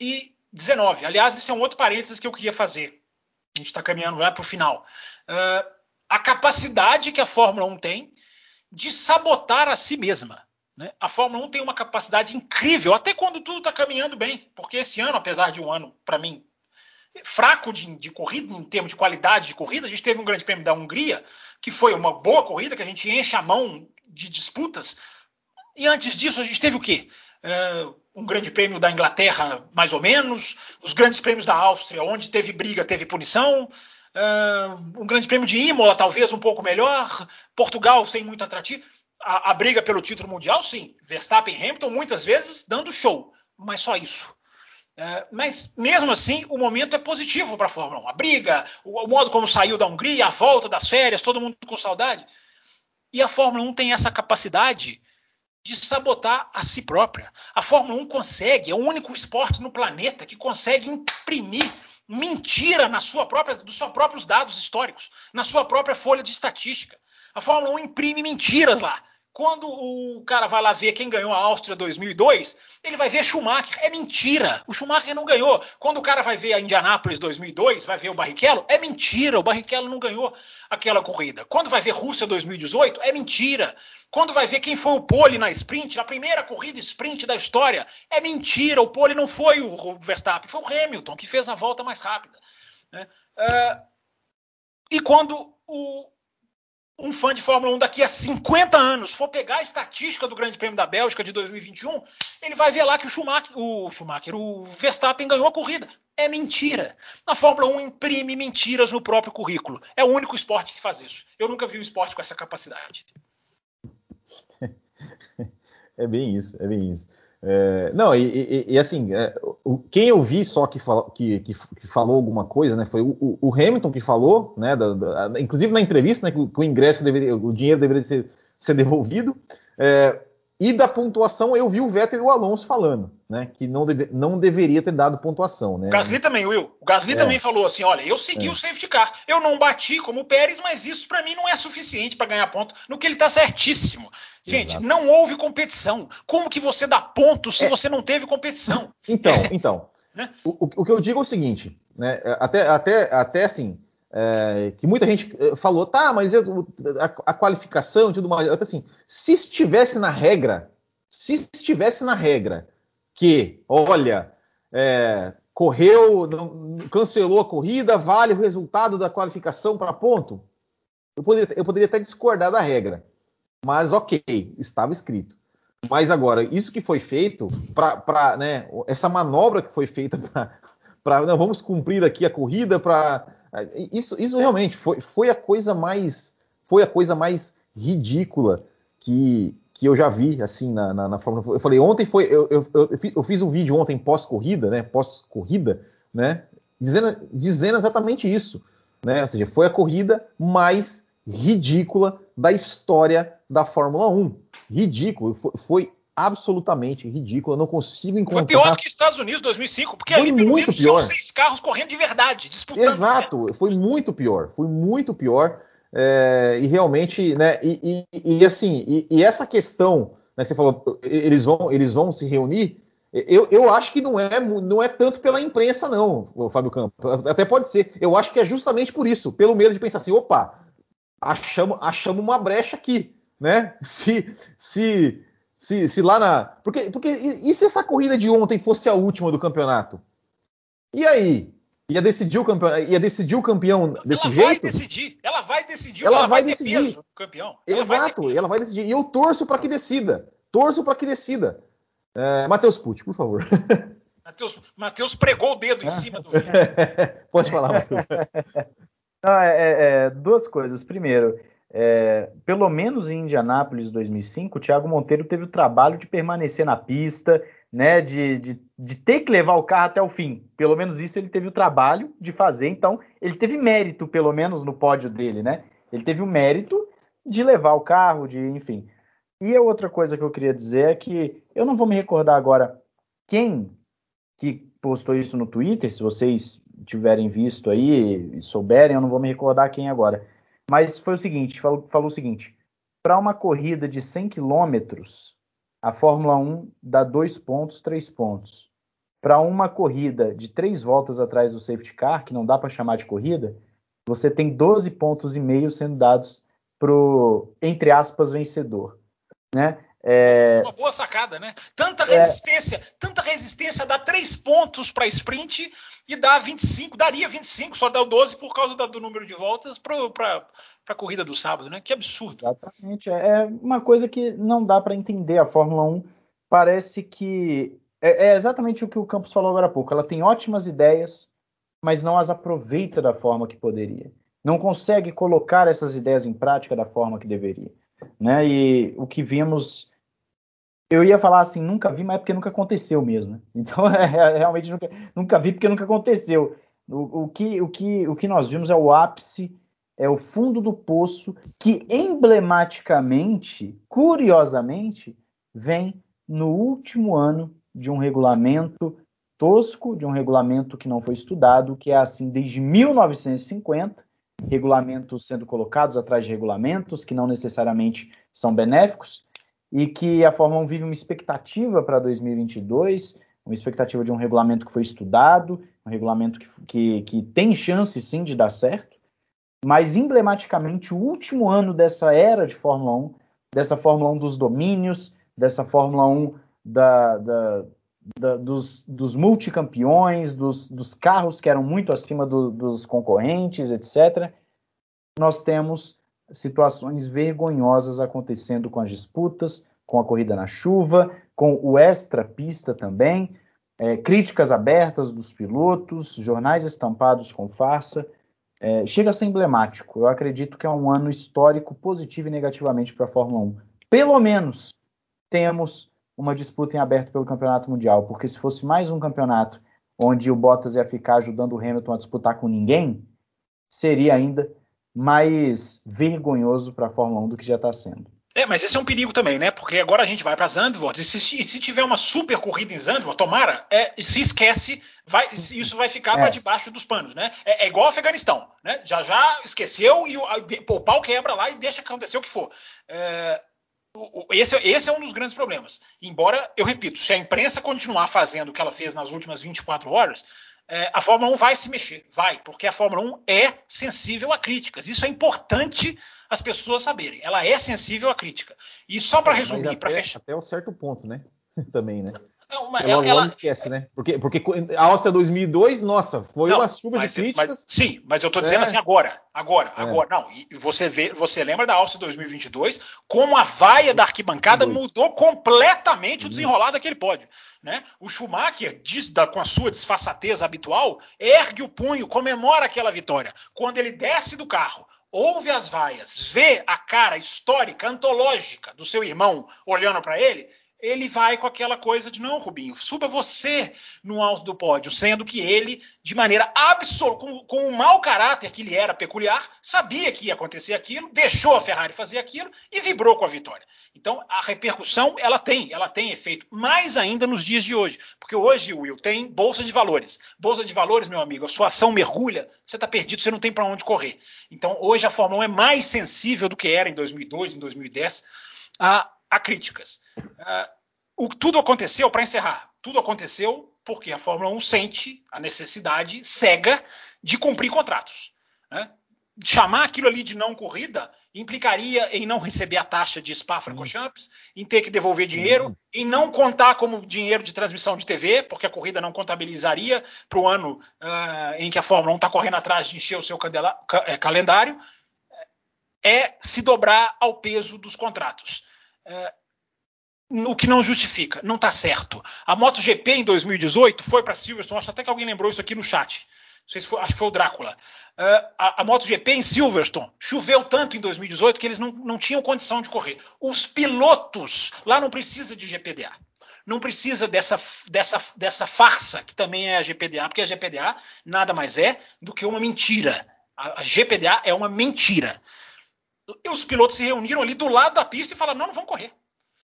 e 19. Aliás, esse é um outro parênteses que eu queria fazer. A gente está caminhando lá para o final. Uh, a capacidade que a Fórmula 1 tem de sabotar a si mesma. Né? A Fórmula 1 tem uma capacidade incrível, até quando tudo está caminhando bem. Porque esse ano, apesar de um ano, para mim, fraco de, de, corrida, em termos de qualidade de corrida, a gente teve um grande prêmio da Hungria, que foi uma boa corrida, que a gente enche a mão de disputas. E antes disso, a gente teve o quê? Uh, um grande prêmio da Inglaterra, mais ou menos, os grandes prêmios da Áustria, onde teve briga, teve punição, uh, um grande prêmio de Imola, talvez um pouco melhor, Portugal sem muito atrativo. A, a, briga pelo título mundial, sim. Verstappen e Hamilton, muitas vezes, dando show, mas só isso. Uh, mas, mesmo assim, o momento é positivo para a Fórmula 1. A briga, o, o modo como saiu da Hungria, a volta das férias, todo mundo com saudade. E a Fórmula 1 tem essa capacidade de sabotar a si própria. A Fórmula 1 consegue, é o único esporte no planeta que consegue imprimir mentira na sua própria, dos seus próprios dados históricos, na sua própria folha de estatística. A Fórmula 1 imprime mentiras lá. Quando o cara vai lá ver quem ganhou a Áustria 2002, ele vai ver Schumacher. É mentira. O Schumacher não ganhou. Quando o cara vai ver a Indianápolis 2002, vai ver o Barrichello, é mentira. O Barrichello não ganhou aquela corrida. Quando vai ver Rússia 2018, é mentira. Quando vai ver quem foi o pole na sprint, na primeira corrida sprint da história, é mentira. O pole não foi o Verstappen, foi o Hamilton que fez a volta mais rápida. Né? Uh, e quando o, um fã de Fórmula 1 daqui a 50 anos for pegar a estatística do Grande Prêmio da Bélgica de 2021, ele vai ver lá que o Schumacher, o Schumacher, o Verstappen ganhou a corrida. É mentira. A Fórmula 1 imprime mentiras no próprio currículo. É o único esporte que faz isso. Eu nunca vi um esporte com essa capacidade. É bem isso, é bem isso. É, não, e, e, e assim, é, o, quem eu vi só que, fala, que, que, que, falou alguma coisa, né, foi o, o Hamilton que falou, né, da, da, inclusive na entrevista, né, que, o, que o ingresso deveria, o dinheiro deveria ser, ser devolvido. É, e da pontuação, eu vi o Vettel e o Alonso falando, né? Que não, deve, não deveria ter dado pontuação, né? O Gasly também, Will. O Gasly é. também falou assim: olha, eu segui é. o safety car. Eu não bati como o Pérez, mas isso para mim não é suficiente para ganhar ponto. No que ele tá certíssimo. Gente, Exato. não houve competição. Como que você dá ponto se é. você não teve competição? Então, então. Né? O, o, que eu digo é o seguinte, né? Até, até, até assim é, que muita gente é, falou, tá, mas eu, a, a, qualificação e tudo mais. Eu, assim, se estivesse na regra, se estivesse na regra que, olha, é, correu, não, cancelou a corrida, vale o resultado da qualificação para ponto, eu poderia, eu poderia até discordar da regra. Mas ok, estava escrito. Mas agora, isso que foi feito, para né, essa manobra que foi feita para. Vamos cumprir aqui a corrida para isso, isso realmente foi, foi a coisa mais foi a coisa mais ridícula que, que eu já vi assim na, na, na Fórmula Eu falei ontem foi eu, eu, eu, eu fiz um vídeo ontem pós corrida, né? Pós corrida, né? Dizendo, dizendo exatamente isso, né? Ou seja, foi a corrida mais ridícula da história da Fórmula 1. Ridículo, foi, foi absolutamente ridículo. Eu não consigo encontrar. Foi pior do que Estados Unidos 2005, porque foi ali pelo muito pior. seis carros correndo de verdade, disputando. Exato, foi muito pior, foi muito pior. É, e realmente, né? E, e, e assim, e, e, essa questão, né, que você falou, eles vão, eles vão se reunir. Eu, eu acho que não é, não é tanto pela imprensa, não, Fábio Campos. Até pode ser. Eu acho que é justamente por isso, pelo medo de pensar assim, opa, achamos, achamos uma brecha aqui, né? Se, se se, se lá na. Porque, porque e, e se essa corrida de ontem fosse a última do campeonato? E aí? Ia decidir o campeão, ia decidir o campeão desse ela jeito? Ela vai decidir, ela vai decidir, ela, ela vai, vai decidir. Peso, campeão. Ela Exato, vai ela vai decidir. E eu torço para que decida. Torço para que decida. É, Matheus Pucci, por favor. Matheus pregou o dedo em cima do Pode falar, Matheus. Não, é, é, é, duas coisas. Primeiro, é, pelo menos em Indianápolis 2005, o Thiago Monteiro teve o trabalho de permanecer na pista, né, de, de, de, ter que levar o carro até o fim. Pelo menos isso ele teve o trabalho de fazer. Então, ele teve mérito, pelo menos no pódio dele, né? Ele teve o mérito de levar o carro, de enfim. E a outra coisa que eu queria dizer é que eu não vou me recordar agora quem que postou isso no Twitter, se vocês tiverem visto aí e souberem, eu não vou me recordar quem agora. Mas foi o seguinte, falou, falou o seguinte, para uma corrida de 100 quilômetros, a Fórmula 1 dá dois pontos, três pontos. Para uma corrida de três voltas atrás do safety car, que não dá para chamar de corrida, você tem 12 pontos e meio sendo dados pro, entre aspas, vencedor. Né? É... Uma boa sacada, né? Tanta é. resistência, é... tanta resistência dá 3 pontos para sprint e dá 25, daria 25, só dá 12 por causa do número de voltas para a corrida do sábado, né? Que absurdo. Exatamente. É, é uma coisa que não dá para entender. A Fórmula 1 parece que. É, é exatamente o que o Campos falou agora há pouco. Ela tem ótimas ideias, mas não as aproveita da forma que poderia. Não consegue colocar essas ideias em prática da forma que deveria. Né? E o que vimos, eu ia falar assim, nunca vi, mas é porque nunca aconteceu mesmo. Né? Então, é, é, realmente nunca, nunca vi porque nunca aconteceu. O, o, que, o, que, o que nós vimos é o ápice, é o fundo do poço, que emblematicamente, curiosamente, vem no último ano de um regulamento tosco, de um regulamento que não foi estudado, que é assim desde 1950, regulamentos sendo colocados atrás de regulamentos que não necessariamente são benéficos e que a Fórmula 1 vive uma expectativa para 2022, uma expectativa de um regulamento que foi estudado, um regulamento que, que, que tem chance sim de dar certo, mas emblematicamente o último ano dessa era de Fórmula 1, dessa Fórmula 1 dos domínios, dessa Fórmula 1 da, da, da, dos, dos multicampeões, dos, dos, carros que eram muito acima do, dos concorrentes, etc., nós temos situações vergonhosas acontecendo com as disputas, com a corrida na chuva, com o extra-pista também, é, críticas abertas dos pilotos, jornais estampados com farsa. É, chega a ser emblemático. Eu acredito que é um ano histórico positivo e negativamente para a Fórmula 1. Pelo menos temos uma disputa em aberto pelo campeonato mundial, porque se fosse mais um campeonato onde o Bottas ia ficar ajudando o Hamilton a disputar com ninguém, seria ainda mais vergonhoso para a Fórmula 1 do que já está sendo. É, mas esse é um perigo também, né? Porque agora a gente vai para Zandvoort e se, se, tiver uma super corrida em Zandvoort, tomara, é, se esquece, vai, isso vai ficar é. para debaixo dos panos, né? É, é igual o Afeganistão, né? Já já esqueceu e o, o pau quebra lá e deixa acontecer o que for. É, esse, esse, é um dos grandes problemas. Embora, eu repito, se a imprensa continuar fazendo o que ela fez nas últimas 24 horas, é, a Fórmula 1 vai se mexer, vai, porque a Fórmula 1 é sensível a críticas. Isso é importante as pessoas saberem. Ela é sensível a crítica. E só para resumir, para fechar. Até um certo ponto, né? Também, né? Não, mas ela, ela, esquece, né? Porque, porque a Áustria 2002, nossa, foi não, uma chuva mas, de críticas. Mas, sim, mas eu tô dizendo é. assim agora, agora, é. agora. Não, e você vê, você lembra da Áustria 2022, como a vaia da arquibancada 22. mudou completamente o desenrolar daquele pódio, né? O Schumacher, diz, da, com a sua disfarçatez habitual, ergue o punho, comemora aquela vitória. Quando ele desce do carro, ouve as vaias, vê a cara histórica, antológica do seu irmão olhando para ele, ele vai com aquela coisa de não, Rubinho, suba você no alto do pódio, sendo que ele, de maneira absoluta, com, com o mau caráter que ele era peculiar, sabia que ia acontecer aquilo, deixou a Ferrari fazer aquilo e vibrou com a vitória. Então, a repercussão, ela tem, ela tem efeito, mais ainda nos dias de hoje, porque hoje, Will, tem bolsa de valores. Bolsa de valores, meu amigo, a sua ação mergulha, você está perdido, você não tem para onde correr. Então, hoje a Fórmula 1 é mais sensível do que era em 2002, em 2010, a a críticas. Uh, o, tudo aconteceu, para encerrar, tudo aconteceu porque a Fórmula 1 sente a necessidade cega de cumprir contratos. Né? Chamar aquilo ali de não corrida implicaria em não receber a taxa de Spa-Francorchamps, em ter que devolver dinheiro, em não contar como dinheiro de transmissão de TV, porque a corrida não contabilizaria para o ano uh, em que a Fórmula 1 está correndo atrás de encher o seu é, calendário, é se dobrar ao peso dos contratos. É, o que não justifica, não está certo. A MotoGP em 2018 foi para Silverstone, acho até que alguém lembrou isso aqui no chat. Se foi, acho que foi o Drácula. Uh, a, a MotoGP em Silverstone choveu tanto em 2018 que eles não, não tinham condição de correr. Os pilotos lá não precisa de GPDA. Não precisa dessa, dessa, dessa farsa que também é a GPDA, porque a GPDA nada mais é do que uma mentira. A, a GPDA é uma mentira. Os pilotos se reuniram ali do lado da pista e falaram: não, não vamos correr.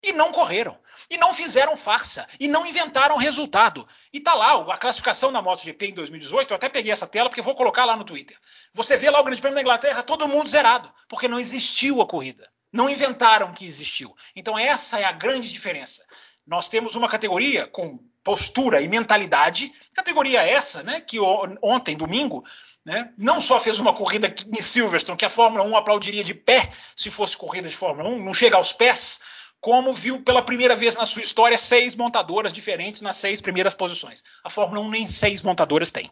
E não correram. E não fizeram farsa. E não inventaram resultado. E tá lá a classificação da MotoGP em 2018. Eu até peguei essa tela porque vou colocar lá no Twitter. Você vê lá o Grande Prêmio da Inglaterra, todo mundo zerado. Porque não existiu a corrida. Não inventaram que existiu. Então essa é a grande diferença. Nós temos uma categoria com postura e mentalidade. Categoria essa, né? Que ontem, domingo, né, não só fez uma corrida em Silverstone, que a Fórmula 1 aplaudiria de pé se fosse corrida de Fórmula 1, não chega aos pés como viu pela primeira vez na sua história seis montadoras diferentes nas seis primeiras posições. A Fórmula 1 nem seis montadoras tem.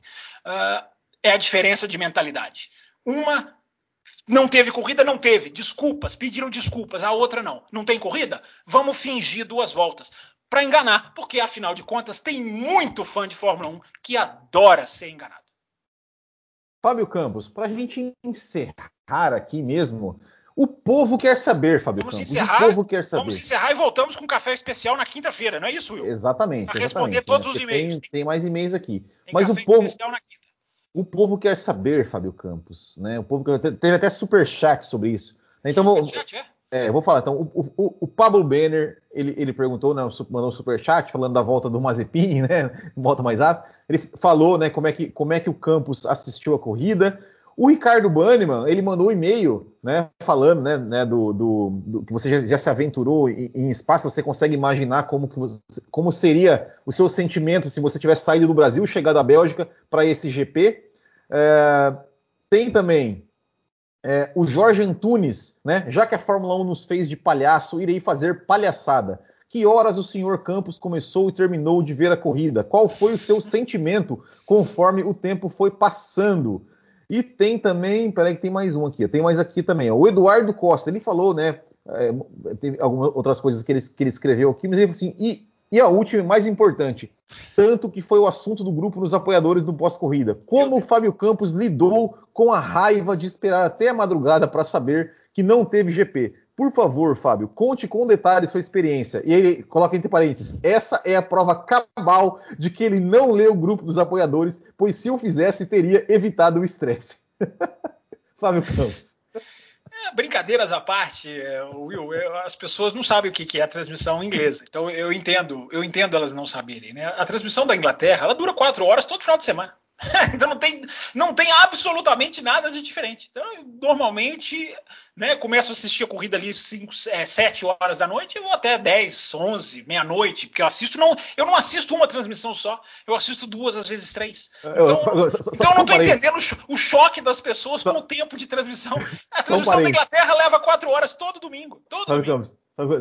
Uh, é a diferença de mentalidade. Uma não teve corrida, não teve. Desculpas, pediram desculpas. A outra não. Não tem corrida? Vamos fingir duas voltas. Para enganar, porque afinal de contas tem muito fã de Fórmula 1 que adora ser enganado. Fábio Campos, para a gente encerrar aqui mesmo, o povo quer saber, Fábio vamos Campos. Encerrar, o povo quer saber. Vamos encerrar e voltamos com um café especial na quinta-feira, não é isso, Will? Exatamente. Para responder todos né? os e-mails. Tem, tem, mais e-mails aqui. Tem Mas o povo. O povo quer saber, Fábio Campos. Né? O povo teve até super chat sobre isso. Então vou, chat, é? É? vou falar. Então, o, o, o Pablo Benner, ele, ele perguntou, né, mandou um super chat falando da volta do Mazepin, né? Volta mais rápido. Ele falou, né, como é que como é que o Campos assistiu a corrida. O Ricardo Banniman, ele mandou um e-mail, né, falando, né, né do, do, do, que você já, já, se aventurou em, em, espaço, você consegue imaginar como, que você, como seria o seu sentimento se você tivesse saído do Brasil, chegado à Bélgica para esse GP. É, tem também é, o Jorge Antunes, né, já que a Fórmula 1 nos fez de palhaço, irei fazer palhaçada. Que horas o senhor Campos começou e terminou de ver a corrida? Qual foi o seu sentimento conforme o tempo foi passando? E tem também, peraí que tem mais um aqui, tem mais aqui também, ó, o Eduardo Costa, ele falou, né, é, tem algumas outras coisas que ele, que ele escreveu aqui, mas ele falou assim, e, e a última e mais importante, tanto que foi o assunto do grupo nos apoiadores do pós-corrida, como o Fábio Campos lidou com a raiva de esperar até a madrugada para saber que não teve GP. Por favor, Fábio, conte com detalhes sua experiência. E ele coloca entre parênteses: essa é a prova cabal de que ele não lê o grupo dos apoiadores, pois se o fizesse, teria evitado o estresse. Fábio Campos. É, brincadeiras à parte, é, Will, eu, as pessoas não sabem o que, que é a transmissão inglesa. Então eu entendo, eu entendo elas não saberem. Né? A transmissão da Inglaterra ela dura quatro horas todo final de semana. então não tem, não tem absolutamente nada de diferente. Então, normalmente, né, começo a assistir a corrida ali 5, é, 7 horas da noite, eu vou até 10, 11, meia-noite, porque eu assisto, não, eu não assisto uma transmissão só, eu assisto duas, às vezes três. Então, eu, eu, então eu não estou entendendo o, o, choque das pessoas só, com o tempo de transmissão. A transmissão da Inglaterra leva 4 horas todo domingo. Todo domingo.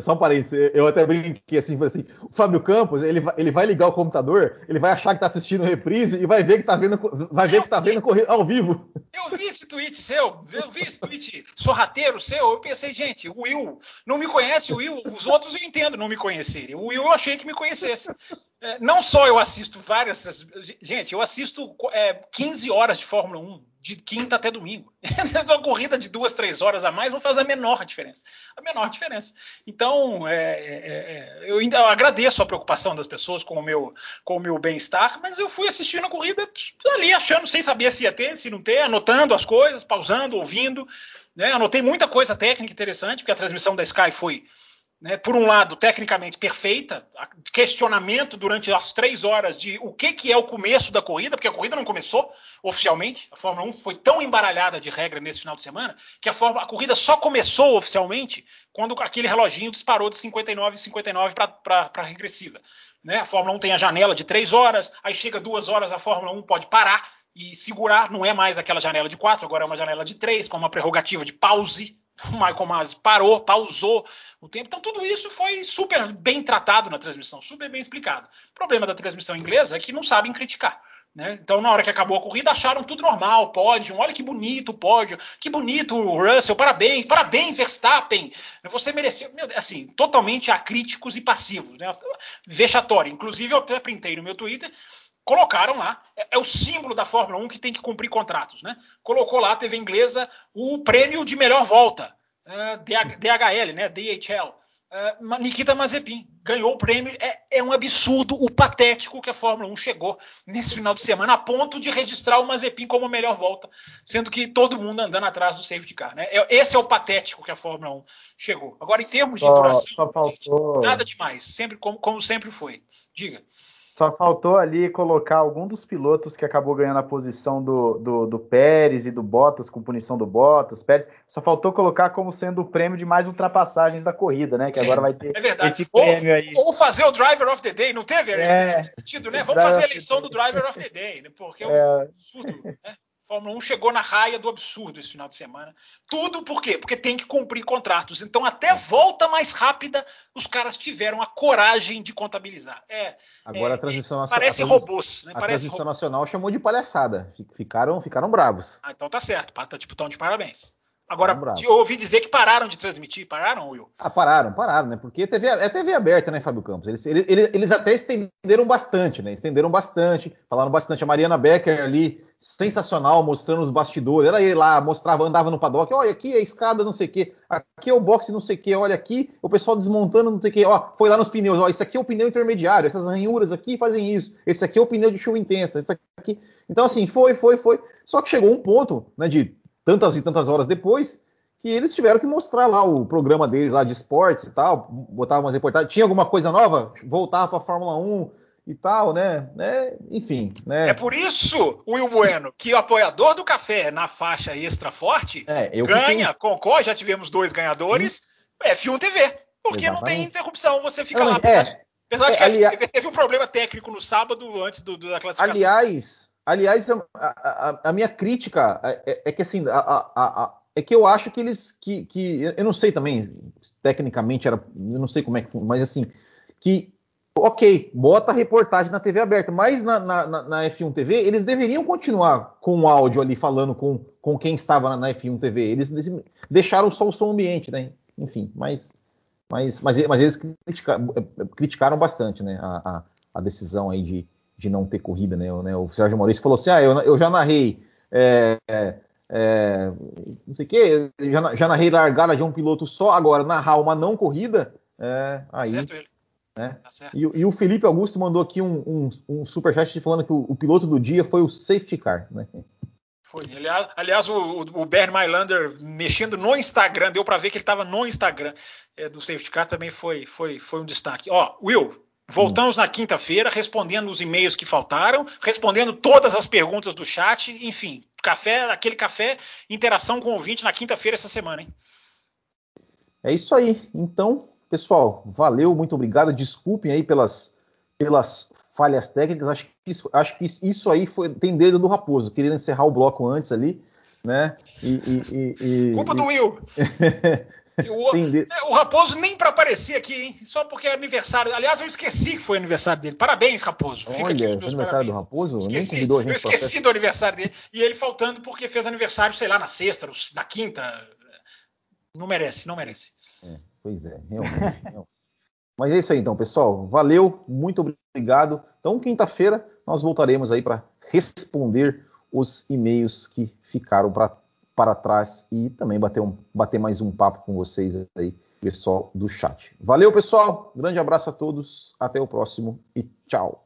Só um parênteses, eu até brinquei assim, assim, o Fábio Campos, ele vai, ele vai ligar o computador, ele vai achar que tá assistindo reprise e vai ver que tá vendo, vai ver que tá vendo ao vivo. Eu vi esse tweet seu, eu vi esse tweet sorrateiro seu, eu pensei, gente, o Will não me conhece, o Will, os outros eu entendo não me conhecerem. O Will eu achei que me conhecesse. É, não só eu assisto várias, gente, eu assisto é, 15 horas de Fórmula 1 de quinta até domingo. uma corrida de duas, três horas a mais não faz a menor diferença. A menor diferença. Então, é, é, é eu ainda agradeço a preocupação das pessoas com o meu, com o meu bem-estar, mas eu fui assistindo a corrida ali, achando, sem saber se ia ter, se não ter, anotando as coisas, pausando, ouvindo. Né? Anotei muita coisa técnica interessante, porque a transmissão da Sky foi né, por um lado, tecnicamente perfeita, questionamento durante as três horas de o que, que é o começo da corrida, porque a corrida não começou oficialmente, a Fórmula 1 foi tão embaralhada de regra nesse final de semana, que a, Fórmula, a corrida só começou oficialmente quando aquele reloginho disparou de 59 59 para a regressiva. Né? A Fórmula 1 tem a janela de três horas, aí chega duas horas, a Fórmula 1 pode parar e segurar, não é mais aquela janela de quatro, agora é uma janela de três, com uma prerrogativa de pause, o Michael Masi parou, pausou o tempo. Então, tudo isso foi super bem tratado na transmissão, super bem explicado. O problema da transmissão inglesa é que não sabem criticar. Né? Então, na hora que acabou a corrida, acharam tudo normal, pódio, olha que bonito o pódio, que bonito o Russell, parabéns, parabéns, Verstappen, você mereceu, assim, totalmente acríticos e passivos, né? vexatório. Inclusive, eu até printei no meu Twitter, colocaram lá, é, é, o símbolo da Fórmula 1 que tem que cumprir contratos, né? Colocou lá a TV inglesa o prêmio de melhor volta, uh, DHL, né? DHL. Uh, Nikita Mazepin ganhou o prêmio. É, é, um absurdo o patético que a Fórmula 1 chegou nesse final de semana, a ponto de registrar o Mazepin como a melhor volta, sendo que todo mundo andando atrás do safety car. Né? É, esse é o patético que a Fórmula 1 chegou. Agora, em termos de duração, nada demais, sempre como, como sempre foi. Diga. Só faltou ali colocar algum dos pilotos que acabou ganhando a posição do, do, do, Pérez e do Bottas, com punição do Bottas, Pérez. Só faltou colocar como sendo o prêmio de mais ultrapassagens da corrida, né? Que agora vai ter é esse prêmio ou, aí. Ou fazer o Driver of the Day, não teve? É, sentido, né? Vamos fazer a eleição do Driver of the Day, né? Porque é um é. absurdo, né? Fórmula 1 chegou na raia do absurdo esse final de semana. Tudo por quê? Porque tem que cumprir contratos. Então, até volta mais rápida, os caras tiveram a coragem de contabilizar. É, Agora é, a transmissão nacional. Parece robôs. Né? A parece transmissão robôs. nacional chamou de palhaçada. Ficaram, ficaram bravos. Ah, então tá certo. Tá, tipo, tão de parabéns. Agora, eu ouvi dizer que pararam de transmitir. Pararam, Will? Ah, pararam, pararam, né? Porque TV, é TV aberta, né, Fábio Campos? Eles, eles, eles até estenderam bastante, né? Estenderam bastante, falaram bastante. A Mariana Becker ali, sensacional, mostrando os bastidores. Ela ia lá, mostrava, andava no paddock. Olha, aqui é a escada, não sei o quê. Aqui é o boxe, não sei o quê. Olha aqui, o pessoal desmontando, não sei o quê. Ó, foi lá nos pneus. Ó, esse aqui é o pneu intermediário. Essas ranhuras aqui fazem isso. Esse aqui é o pneu de chuva intensa. Esse aqui. Então, assim, foi, foi, foi. Só que chegou um ponto, né, de tantas e tantas horas depois que eles tiveram que mostrar lá o programa deles lá de esportes e tal, botava umas reportagens, tinha alguma coisa nova, voltava para a Fórmula 1 e tal, né? né? Enfim, né? É por isso, Will Bueno, que o apoiador do café na faixa extra forte é, ganha, concorre, já tivemos dois ganhadores, hum. F1 TV, porque Exatamente. não tem interrupção, você fica lá, apesar, é, de, apesar é, de que aliás... teve um problema técnico no sábado antes do, do, da classificação. Aliás, aliás, a, a, a minha crítica é, é, é que assim, a, é que eu acho que eles que, que eu não sei também tecnicamente era eu não sei como é que mas assim que ok bota a reportagem na TV aberta mas na, na, na F1 TV eles deveriam continuar com o áudio ali falando com, com quem estava na, na F1 TV eles deixaram só o som ambiente né? Enfim mas mas mas, mas eles criticaram, criticaram bastante né a, a, a, decisão aí de, de não ter corrida né, né o Sérgio Maurício falou assim ah eu, eu já narrei é, é, não sei o que, já, já narrei largada de um piloto só, agora narrar uma não corrida, é, aí. Certo ele. Né? Tá certo. E, e, o Felipe Augusto mandou aqui um, um, um superchat falando que o, o, piloto do dia foi o safety car. Né? Foi. Aliás, aliás o, o Bernie Mylander mexendo no Instagram, deu para ver que ele estava no Instagram é, do safety car, também foi, foi, foi um destaque. Ó, Will, Voltamos na quinta-feira, respondendo os e-mails que faltaram, respondendo todas as perguntas do chat, enfim, café, aquele café, interação com o ouvinte na quinta-feira essa semana, hein? É isso aí. Então, pessoal, valeu, muito obrigado. Desculpem aí pelas, pelas falhas técnicas. Acho que isso, acho que isso aí foi, tem dedo do Raposo, querendo encerrar o bloco antes ali, né? E, e, e, Culpa do Will. O, é, o, Raposo nem para aparecer aqui, hein? Só porque é aniversário. Aliás, eu esqueci que foi aniversário dele. Parabéns, Raposo. Fica Olha, aqui os meus aniversário parabéns. do Raposo? Esqueci, eu esqueci do aniversário dele. E ele faltando porque fez aniversário, sei lá, na sexta, na quinta. Não merece, não merece. É, pois é, realmente. Mas é isso aí então, pessoal. Valeu, muito obrigado. Então, quinta-feira, nós voltaremos aí para responder os e-mails que ficaram para para trás e também bater, um, bater mais um papo com vocês aí, pessoal do chat. Valeu, pessoal. Grande abraço a todos. Até o próximo e tchau.